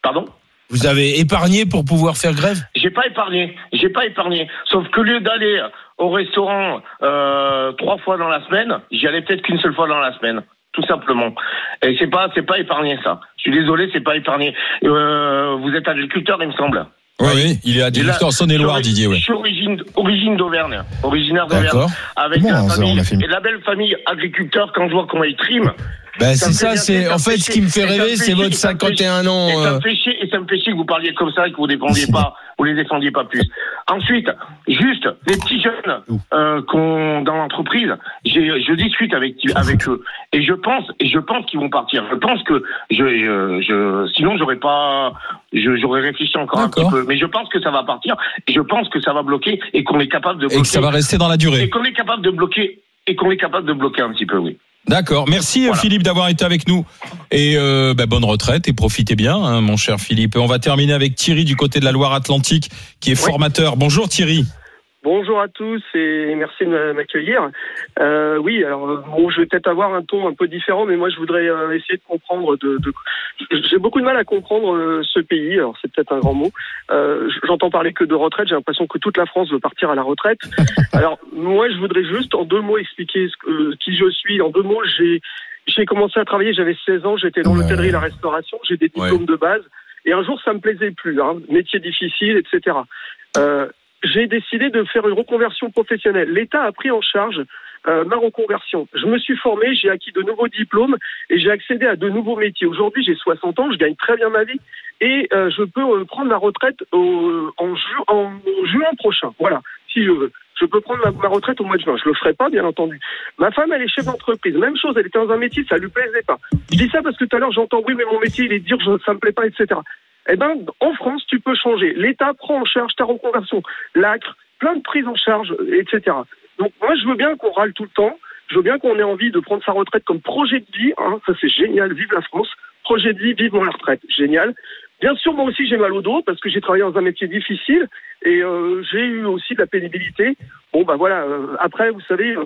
Pardon? Vous avez épargné pour pouvoir faire grève. J'ai pas épargné, j'ai pas épargné. Sauf que au lieu d'aller au restaurant euh, trois fois dans la semaine, j'y allais peut-être qu'une seule fois dans la semaine, tout simplement. Et c'est pas, c'est pas épargné ça. Je suis désolé, c'est pas épargné. Euh, vous êtes agriculteur, il me semble. Oui, oui, il est agriculteur en Saône-et-Loire, Didier. Ouais. Je suis origine, origine d'Auvergne, originaire d'Auvergne, D'accord. avec Bon, la famille et la belle famille agriculteur. Quand je vois comment ils triment. Ben, me c'est ça, c'est- en fait, ce qui me fait. Et rêver, c'est votre chier, ça me fait 51 ans. Et ça euh. me fait chier, et ça me fait chier que vous parliez comme ça et que vous défendiez pas, vous les défendiez pas plus. Ensuite, juste les petits jeunes euh, qu'on dans l'entreprise, je discute avec avec eux et je pense et je pense qu'ils vont partir. Je pense que je, je, je sinon j'aurais pas j'aurais réfléchi encore un petit peu, mais je pense que ça va partir et je pense que ça va bloquer et qu'on est capable de Et bloquer que ça va rester dans la durée. et qu'on est capable de bloquer et qu'on est capable de bloquer un petit peu, oui. D'accord. Merci euh, Philippe d'avoir été avec nous. Et euh, bah, bonne retraite et profitez bien, hein, mon cher Philippe. On va terminer avec Thierry du côté de la Loire-Atlantique, qui est formateur. Bonjour Thierry. Bonjour à tous et merci de m'accueillir. Euh, oui, alors euh, bon, je vais peut-être avoir un ton un peu différent, mais moi je voudrais euh, essayer de comprendre. De, de... J'ai beaucoup de mal à comprendre euh, ce pays. Alors c'est peut-être un grand mot. J'entends parler que de retraite. J'ai l'impression que toute la France veut partir à la retraite. *laughs* Alors moi je voudrais juste en deux mots expliquer ce que, qui je suis. En deux mots, j'ai j'ai commencé à travailler. J'avais 16 ans. J'étais dans l'hôtellerie et la restauration. J'ai des diplômes de base. Et un jour ça me plaisait plus. Hein, métier difficile, etc. Euh, j'ai décidé de faire une reconversion professionnelle. L'État a pris en charge euh, ma reconversion. Je me suis formé, j'ai acquis de nouveaux diplômes et j'ai accédé à de nouveaux métiers. Aujourd'hui, j'ai 60 ans, je gagne très bien ma vie et euh, je peux euh, prendre ma retraite au, en, ju- en juin prochain. Voilà, si je veux. Je peux prendre ma, ma retraite au mois de juin. Je le ferai pas, bien entendu. Ma femme, elle est chef d'entreprise. Même chose, elle était dans un métier, ça lui plaisait pas. Je dis ça parce que tout à l'heure, j'entends, oui, mais mon métier, il est dur, ça me plaît pas, etc. Eh ben, en France, tu peux changer. L'État prend en charge ta reconversion. L'ACRE, plein de prises en charge, etc. Donc, moi, je veux bien qu'on râle tout le temps. Je veux bien qu'on ait envie de prendre sa retraite comme projet de vie. Hein. Ça, c'est génial. Vive la France. Projet de vie, vive mon retraite. Génial. Bien sûr, moi aussi, j'ai mal au dos parce que j'ai travaillé dans un métier difficile et euh, j'ai eu aussi de la pénibilité. Bon, bah voilà. euh, après, vous savez, euh,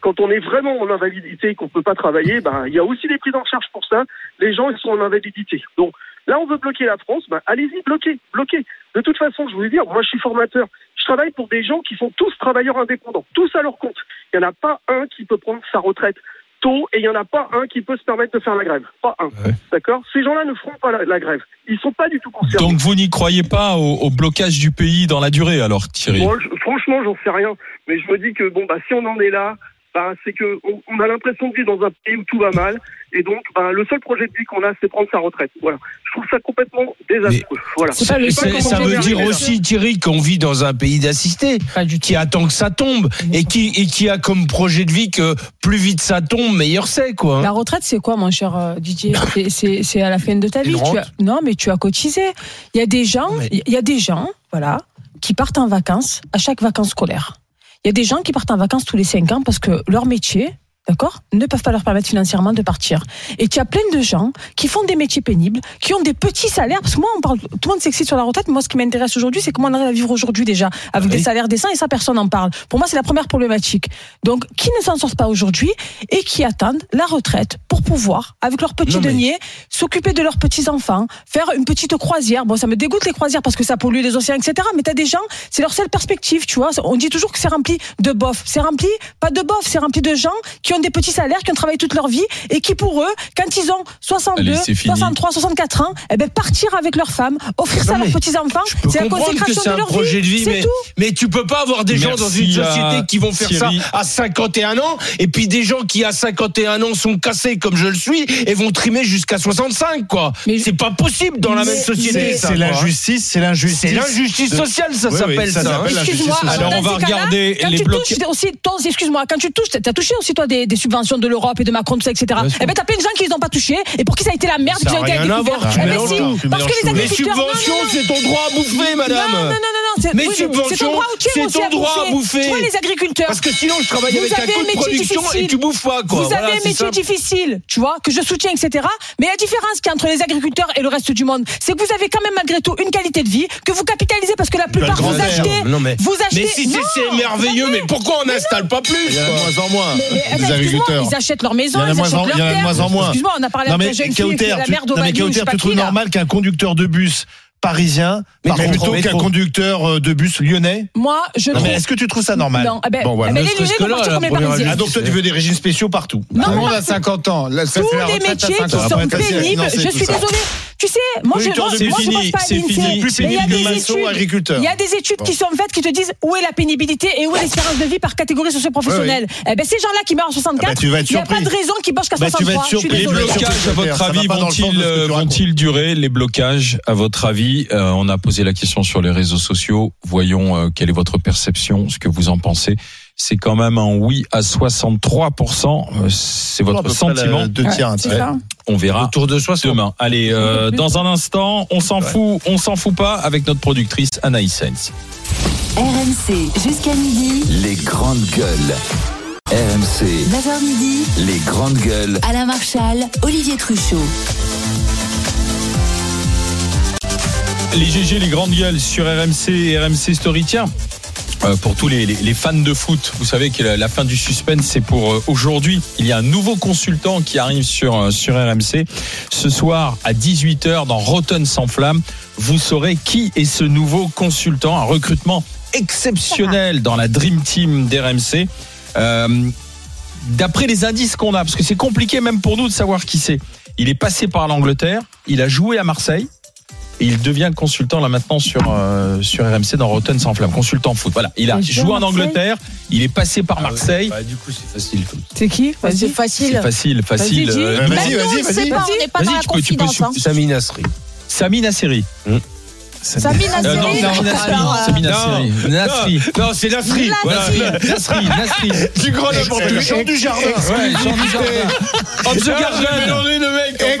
quand on est vraiment en invalidité et qu'on peut pas travailler, bah, il y a aussi des prises en charge pour ça. Les gens, ils sont en invalidité. Donc, là, on veut bloquer la France. Bah, allez-y, bloquez, bloquez. De toute façon, je voulais dire, moi, je suis formateur. Je travaille pour des gens qui sont tous travailleurs indépendants, tous à leur compte. Il n'y en a pas un qui peut prendre sa retraite tôt et il n'y en a pas un qui peut se permettre de faire la grève. Pas un. D'accord? Ces gens-là ne feront pas la, la grève. Ils sont pas du tout concernés. Donc vous n'y croyez pas au, au blocage du pays dans la durée, alors Thierry? Je- franchement, j'en sais rien. Mais je me dis que bon, bah, si on en est là, bah, c'est que on, a l'impression de vivre dans un pays où tout va mal. Et donc, bah, le seul projet de vie qu'on a, c'est prendre sa retraite. Voilà. Je trouve ça complètement désastreux. Voilà. Ça veut dire aussi, Thierry, qu'on vit dans un pays d'assistés, qui attend que ça tombe et qui, et qui a comme projet de vie que plus vite ça tombe, meilleur c'est, quoi. La retraite, c'est quoi, mon cher euh, Didier? C'est- à la fin de ta vie. Tu rente. as- non, mais tu as cotisé. Il y a des gens, il y a des gens, voilà, qui partent en vacances à chaque vacances scolaires. Il y a des gens qui partent en vacances tous les cinq ans parce que leur métier, d'accord, ne peuvent pas leur permettre financièrement de partir. Et tu as plein de gens qui font des métiers pénibles, qui ont des petits salaires. Parce que moi, on parle, tout le monde s'excite sur la retraite, mais moi, ce qui m'intéresse aujourd'hui, c'est comment on arrive à vivre aujourd'hui déjà, avec des salaires décents, et ça, personne n'en parle. Pour moi, c'est la première problématique. Donc, qui ne s'en sortent pas aujourd'hui et qui attendent la retraite pour pouvoir, avec leur petit Non, mais- denier, s'occuper de leurs petits-enfants, faire une petite croisière. Bon, ça me dégoûte les croisières parce que ça pollue les océans, etc. Mais t'as des gens, c'est leur seule perspective, tu vois. On dit toujours que c'est rempli de bof. C'est rempli, pas de bof, c'est rempli de gens qui ont ont des petits salaires, qui ont travaillé toute leur vie et qui pour eux, quand ils ont 62, Allez, c'est fini. 63, 64 ans, eh ben partir avec leur femme, offrir ça à leurs mais petits enfants, Je peux c'est la comprendre que consécration c'est de un leur projet de vie, c'est mais, tout. mais tu peux pas avoir des gens dans une société qui vont faire Thierry. ça à 51 ans, et puis des gens qui à 51 ans sont cassés comme je le suis et vont trimer jusqu'à 65, quoi. C'est pas possible dans la même société. C'est ça, c'est quoi. l'injustice, c'est l'injustice. C'est l'injustice sociale, ça Oui, oui, s'appelle ça. hein. Excuse-moi. Alors, on va regarder quand les tu blocs- touches aussi, excuse-moi, quand tu touches, t'as touché aussi toi des, des subventions de l'Europe et de Macron, tout ça, etc. Eh ben t'as plein de gens qui les ont pas touchés et pour qui ça a été la merde, qui ont été tu Eh ben parce que les. Les agriculteurs. non, subventions, c'est ton droit à bouffer, madame. Non, non, non, non, c'est- Mais subventions, c'est ton droit à bouffer. Tu vois, les agriculteurs. Parce que sinon, je travaille avec un coût de production et tu bouffes pas, quoi. Vous avez un c'est métier difficile, tu vois, que je soutiens, etc. Mais la différence qu'il y a entre les agriculteurs et le reste du monde, c'est que vous avez quand même malgré tout une qualité de vie, que vous capitalisez parce que la plupart vous achetez. Non, mais, Vous achetez. mais si c'est merveilleux, mais pourquoi on n'installe pas plus Il y en a de quoi moins en moins. Agriculteurs. ils achètent leur maison, ils achètent en- leur il y en a de terre. moins en moins. Excuse-moi, on a parlé mais la jeune fille la tu, merde au non, mais Kauter, tu trouves normal qu'un conducteur de bus parisien Mais parte métro, plutôt qu'un conducteur euh, de bus lyonnais Moi, je trouve. mais est-ce que tu trouves ça normal Non, eh ben, Bon voilà. eh ben, Ne les Lyonnais vont là, partir comme les Parisiens. Ah donc toi tu veux des régimes spéciaux partout Non, Tout le mais monde a *laughs* 50 ans. Là, ça tous les métiers qui 50 ans. sont pénibles, je suis désolée. Tu sais, moi je moi, je- fini, pense pas à c'est l'INSEE, fini. Plus mais il y a des études- agriculteur. Il y a des études qui sont faites qui te disent où est la pénibilité et où est l'espérance de vie par catégorie socio-professionnelle. Eh ben ces gens-là qui meurent à 64, Ah bah, il n'y a pas de raison qu'ils bossent qu'à Bah, tu vas être 63. Je suis surpris. Les blocages, à votre avis, euh, racontes. vont-ils durer Les blocages, à votre avis Euh, On a posé la question sur les réseaux sociaux. Voyons euh, quelle est votre perception, ce que vous en pensez. C'est quand même un oui à 63%. Euh, C'est À peu votre près sentiment. la- Deux tiers, un. On verra Autour de 60. demain. Allez, euh, dans un instant, on s'en fout, on s'en fout pas avec notre productrice Anaïs Sainz. RMC jusqu'à midi. Les grandes gueules. RMC. 9h midi. Les grandes gueules. Alain Marchal, Olivier Truchot. Les GG, les grandes gueules sur RMC et RMC Story. Tiens, euh, pour tous les, fans de foot, vous savez que la, fin du suspense, c'est pour euh, aujourd'hui. Il y a un nouveau consultant qui arrive sur, euh, sur RMC. Ce soir, à 18h, dans Rotten sans flamme, vous saurez qui est ce nouveau consultant. Un recrutement exceptionnel dans la Dream Team d'RMC. D'après les indices qu'on a, parce que c'est compliqué même pour nous de savoir qui c'est. Il est passé par l'Angleterre, il a joué à Marseille. Et il devient consultant là maintenant sur euh, sur RMC dans Rotten sans flamme, consultant foot. Voilà, il a joué en Angleterre, il est passé par Marseille. Bah, du coup, c'est facile. C'est qui C'est Vas-y. facile. C'est facile, facile. Vas-y. Euh, Vas-y, vas-y, on n'est pas Vas-y, dans la tu peux- tu peux confidence. hein. Sami Nasseri. Sami Nasseri. Sami Nasseri. Euh, Sami Nasseri. Nasri. Non, c'est Nasri. Nasri. Voilà. Nasri, Nasri. *laughs* Du grand n'importe Le quoi. chant du jardin. Ouais, Jean Dujardin. Of the Ah, Garden.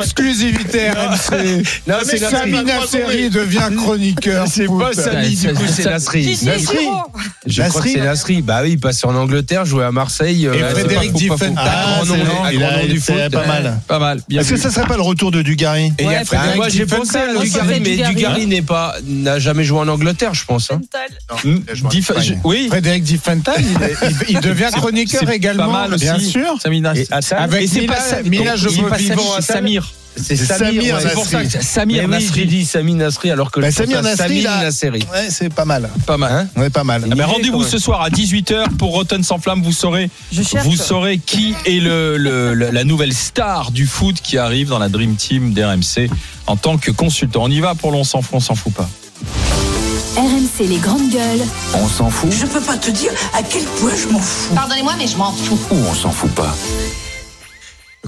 Exclusivité RMC. Non, c'est Sami Nasri. Nasseri devient chroniqueur. C'est pas Sami, du coup, c'est Nasri. Giro. Je crois que c'est Nasri. Bah oui, il passe en Angleterre, jouer à Marseille. euh, Et Frédéric. Diffenthal. Un grand nom, un il a du foot. pas mal. Pas mal, Est-ce que ça serait pas le retour de Dugarry Et il y a Ah, Frédéric moi j'ai pensé à Diffenthal. Dugarry, mais Dugarry. Dugarry n'est pas, n'a jamais joué en Angleterre, je pense. hein. Je je- Oui. Frédéric Diffenthal, il, est- il- il devient chroniqueur également, pas mal aussi. bien sûr. Sami Nasseri. Et Et c'est Mila- pas Mila c'est Samir. C'est Samir ouais. C'est pour ça que Samir oui, Nasri. dit Sami Nasri alors que Bah, je Samir Nasri. Ouais, c'est pas mal. Pas mal. Hein Ouais, pas mal. Ah est Rendez-vous ce soir à 18h pour Rotten sans flamme. Vous saurez, vous saurez qui est le, le- le- la nouvelle star du foot qui arrive dans la Dream Team d'RMC en tant que consultant. On y va pour l'on s'en fout, on s'en fout pas. RMC les grandes gueules. On s'en fout Je peux pas te dire à quel point je m'en fous. Pardonnez-moi, mais je m'en fous. ou on s'en fout pas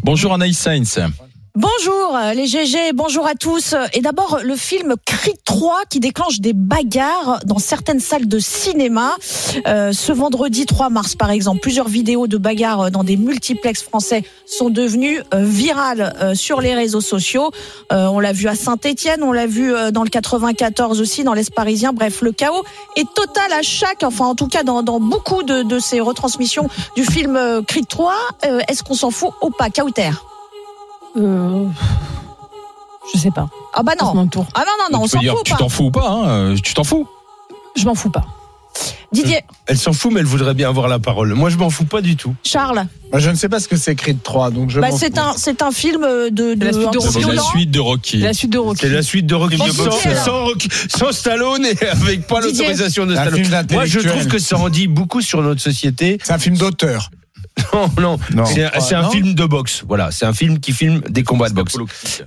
Bonjour Anaïs Sainz. Bonjour euh, les GG, bonjour à tous. Et d'abord le film Creed 3 qui déclenche des bagarres dans certaines salles de cinéma. Euh, ce vendredi 3 mars par exemple, plusieurs vidéos de bagarres dans des multiplex français sont devenues euh, virales euh, sur les réseaux sociaux. Euh, on l'a vu à Saint-Étienne, on l'a vu dans le 94 aussi, dans l'Est parisien. Bref, le chaos est total à chaque, enfin en tout cas dans, dans beaucoup de, de ces retransmissions du film Creed 3. Euh, Est-ce qu'on s'en fout ou pas? Kauter Euh, Je sais pas. Ah bah C'est non. mon tour. Ah non, non, non, on s'en fout tu t'en fous ou pas hein, euh, Tu t'en fous Je m'en fous pas. Didier, Elle s'en fout, mais elle voudrait bien avoir la parole. Moi, je m'en fous pas du tout. Charles, Moi, je ne sais pas ce que c'est Creed 3, donc je bah, c'est un, c'est un film de, de la suite de Rocky. C'est la suite de Rocky. La suite de Rocky. C'est la suite de Rocky. Sans, sans Rocky- sans Stallone et *laughs* avec pas l'autorisation de Stallone. film Moi, je trouve que ça en dit beaucoup sur notre société. C'est un film d'auteur. *laughs* Non, non, Non. c'est un, c'est un non. film de boxe. Voilà, c'est un film qui filme des combats de boxe.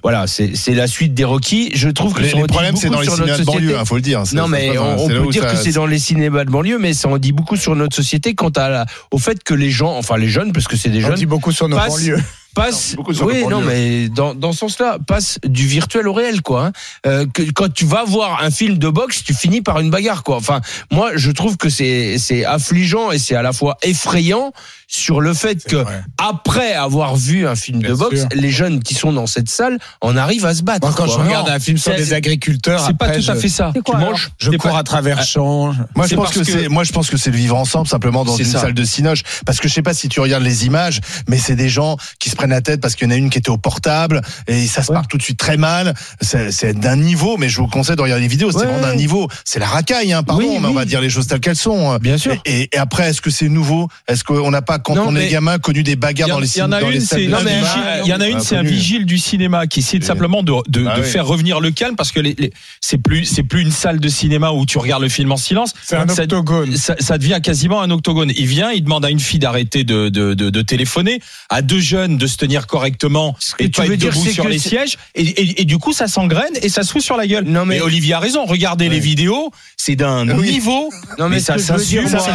Voilà, c'est c'est la suite des Rocky. Je trouve que Les, les problèmes, c'est dans les cinémas de banlieue, il faut le dire. Non, mais on, on peut dire ça- que c'est dans les cinémas de banlieue, mais ça en dit beaucoup sur notre société quant à la, au fait que les gens, enfin les jeunes, parce que c'est des On jeunes, dit beaucoup sur nos passent- banlieues. Passe oui non mais dans, dans ce sens-là passe du virtuel au réel quoi hein. Euh, que, quand tu vas voir un film de boxe tu finis par une bagarre quoi enfin moi je trouve que c'est c'est affligeant et c'est à la fois effrayant sur le fait que vrai. après avoir vu un film Bien de boxe sûr. les jeunes qui sont dans cette salle en arrivent à se battre Moi, quand quoi. je regarde un film sur des agriculteurs, C'est pas après, tout à fait ça. Quoi, tu manges, Je cours pas- à travers champs. Moi je pense que, que- c'est moi je pense que c'est le vivre ensemble simplement dans une ça. salle de cinoche parce que je sais pas si tu regardes les images mais c'est des gens qui se prennent la tête parce qu'il y en a une qui était au portable et ça se part tout de suite très mal c'est d'un niveau mais je vous conseille de regarder les vidéos c'est Ouais. vraiment d'un niveau c'est la racaille hein, pardon Oui, mais on va dire les choses telles qu'elles sont Bien sûr. et, et après est-ce que c'est nouveau? Est-ce qu'on n'a pas quand Non, on est gamin connu des bagarres dans les il y en a dans les une, salles c'est de non, mais- mais cinéma il y en a une, Ah, c'est un vigile du cinéma qui essaie simplement de, de, Ah de oui. faire revenir le calme parce que les, les- c'est plus c'est plus une salle de cinéma où tu regardes le film en silence. C'est un Ça- octogone. Ça, ça devient quasiment un octogone. Il vient, il demande à une fille d'arrêter de, de, de, de téléphoner, à deux jeunes de se tenir correctement que et de tu pas veux être dire, debout c'est sur que les c'est- sièges. Et, et, et du coup, ça s'engraine et ça se fout sur la gueule. Non, mais- Et Olivier a raison. Regardez les vidéos, c'est d'un Oui. niveau. Non, mais mais ce ça que je veux dire, s'insulte, moi, ça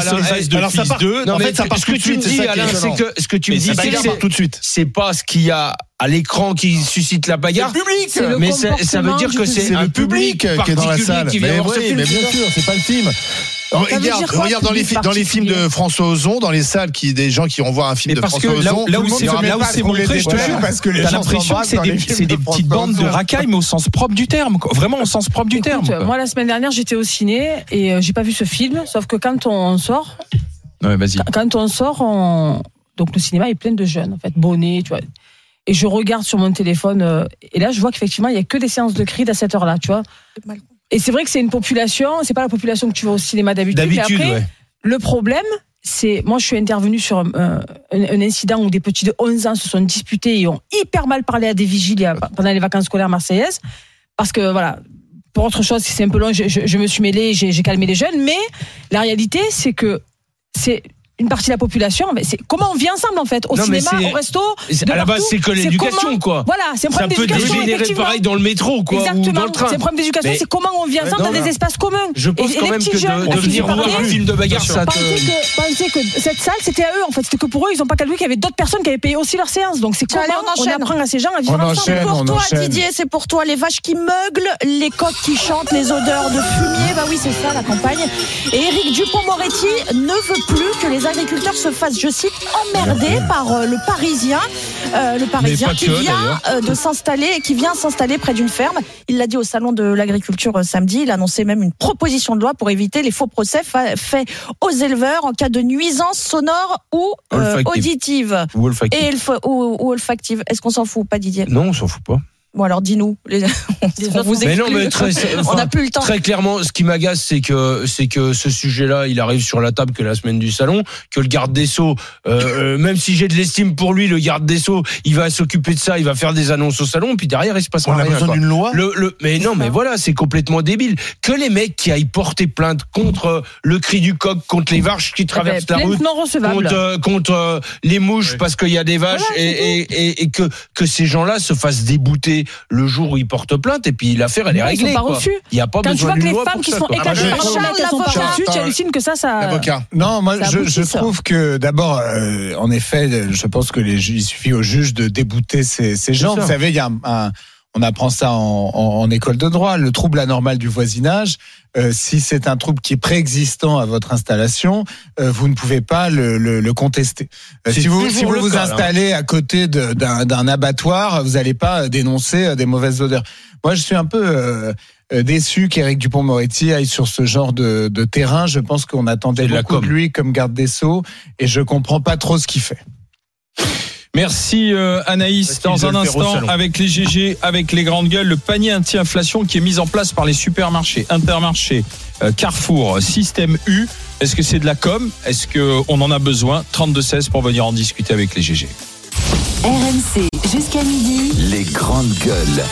de alors ça fils part- d'eux. Non, En mais fait, ça ce- part ce tout que de tu me suite, c'est dis, ça qui est Alain, c'est étonnant. que ce que tu me Mais dis, ça c'est bagarre que part tout de suite. c'est pas ce qu'il y a à l'écran qui suscite la bagarre. C'est le mais ça, ça veut comportement dire que public. c'est c'est un le public qui est dans la particulier salle. qui vient Mais voir ce oui, film. mais bien sûr, c'est pas le film. Regarde, regarde dans les, dans les films de François Ozon, dans les salles qui des gens qui vont voir un film Mais de François là, Ozon. où- là où c'est montré, je te jure, parce que les t'as gens l'impression que c'est des, petites bandes de racailles, mais au sens propre du terme. quoi. Vraiment au sens propre du terme. Moi la semaine dernière j'étais au ciné et euh, j'ai pas vu ce film, sauf que quand on sort, Ouais, vas-y. quand on sort, on... donc le cinéma est plein de jeunes en fait, bonnets, tu vois. Et je regarde sur mon téléphone euh, et là je vois qu'effectivement il y a que des séances de cris à cette heure-là, tu vois. Et c'est vrai que c'est une population, c'est pas la population que tu vois au cinéma d'habitude. D'habitude, ouais. Le problème, c'est moi je suis intervenue sur un, un- un incident où des petits de 11 ans se sont disputés et ont hyper mal parlé à des vigiles pendant les vacances scolaires marseillaises parce que voilà pour autre chose c'est un peu long je, je- je me suis mêlée j'ai calmé les jeunes mais la réalité c'est que c'est une partie de la population, mais c'est comment on vit ensemble en fait, au Non, cinéma, c'est- au resto. c'est- de à la base, c'est que l'éducation, quoi. Voilà, c'est un Ça problème peut d'éducation. dégénérer effectivement. pareil dans le métro, quoi, ou Exactement. dans le train. C'est un problème d'éducation, c'est comment on vit ensemble non, dans des espaces communs. Je pense Et- et quand les même petits que jeunes, de, à de qui venir j'ai voir un film de bagarre, ça te. pensaient que, cette salle, c'était à eux, en fait. C'était que pour eux, ils n'ont pas calculé qu'il y avait d'autres personnes qui avaient payé aussi leur séance. Donc, c'est comment allez, on on, apprend à ces gens à vivre On ensemble. enchaîne, pour toi. Didier, c'est pour toi. Les vaches qui meuglent, les coqs qui chantent, les odeurs de fumier. Bah oui, c'est ça la campagne. Et Éric Dupont-Moretti ne veut plus que les agriculteurs se fassent, je cite, emmerdés par euh, le Parisien, euh, le Parisien qui que, vient euh, de s'installer, qui vient s'installer près d'une ferme. Il l'a dit au salon de l'agriculture samedi. Il a annoncé même une proposition de loi pour éviter les faux procès fa- faits aux éleveurs en cas de nuisance sonore ou euh, auditive. Ou olfactive. Et elf- ou, ou olfactive. Est-ce qu'on s'en fout pas, Didier? Non, on s'en fout pas. Bon alors dis-nous. *laughs* Les... on vous Mais non, mais très, *laughs* on n'a plus le temps. Très clairement, ce qui m'agace, c'est que c'est que ce sujet-là, il arrive sur la table que la semaine du salon, que le garde des sceaux, euh, euh, même si j'ai de l'estime pour lui, le garde des sceaux, il va s'occuper de ça, il va faire des annonces au salon, puis derrière il se passe On a rien. besoin d'une loi Le, le, mais non, mais voilà, c'est complètement débile. Que les mecs qui aillent porter plainte contre euh, le cri du coq, contre les vaches qui traversent la route, contre, euh, contre euh, les mouches parce qu'il y a des vaches Voilà, et, c'est et, et, et que, que ces gens-là se fassent débouter le jour où ils portent plainte et puis l'affaire elle est Non, ils réglée. sont pas quoi. reçus. Il n'y a pas Quand tu besoin vois que les loi femmes pour qui ça, sont éclatées je- par Charles, l'avocat. tu hallucines que ça, ça. L'avocat. Non, moi Ça je, je ça. trouve que d'abord, euh, en effet, je pense que les il suffit aux juges de débouter ces, ces gens. ça. Vous savez, il y a un, un- on apprend ça en, en- en école de droit, le trouble anormal du voisinage. euh, si c'est un trouble qui est préexistant à votre installation, euh, vous ne pouvez pas le, le- le contester. Euh, si vous, si vous vous cas, installez à côté de- d'un abattoir, vous n'allez pas dénoncer euh, des mauvaises odeurs. Moi, je suis un peu euh, euh, déçu qu'Éric Dupont-Moretti aille sur ce genre de, de terrain. Je pense qu'on attendait de beaucoup de com. lui comme garde des sceaux et je comprends pas trop ce qu'il fait. Merci euh, Anaïs. Dans un instant, avec les GG, avec les grandes gueules, le panier anti-inflation qui est mis en place par les supermarchés, Intermarché, euh, Carrefour, Système U. Est-ce que c'est de la com? Est-ce qu'on en a besoin? 32-16 pour venir en discuter avec les GG. RMC jusqu'à midi. Les grandes gueules.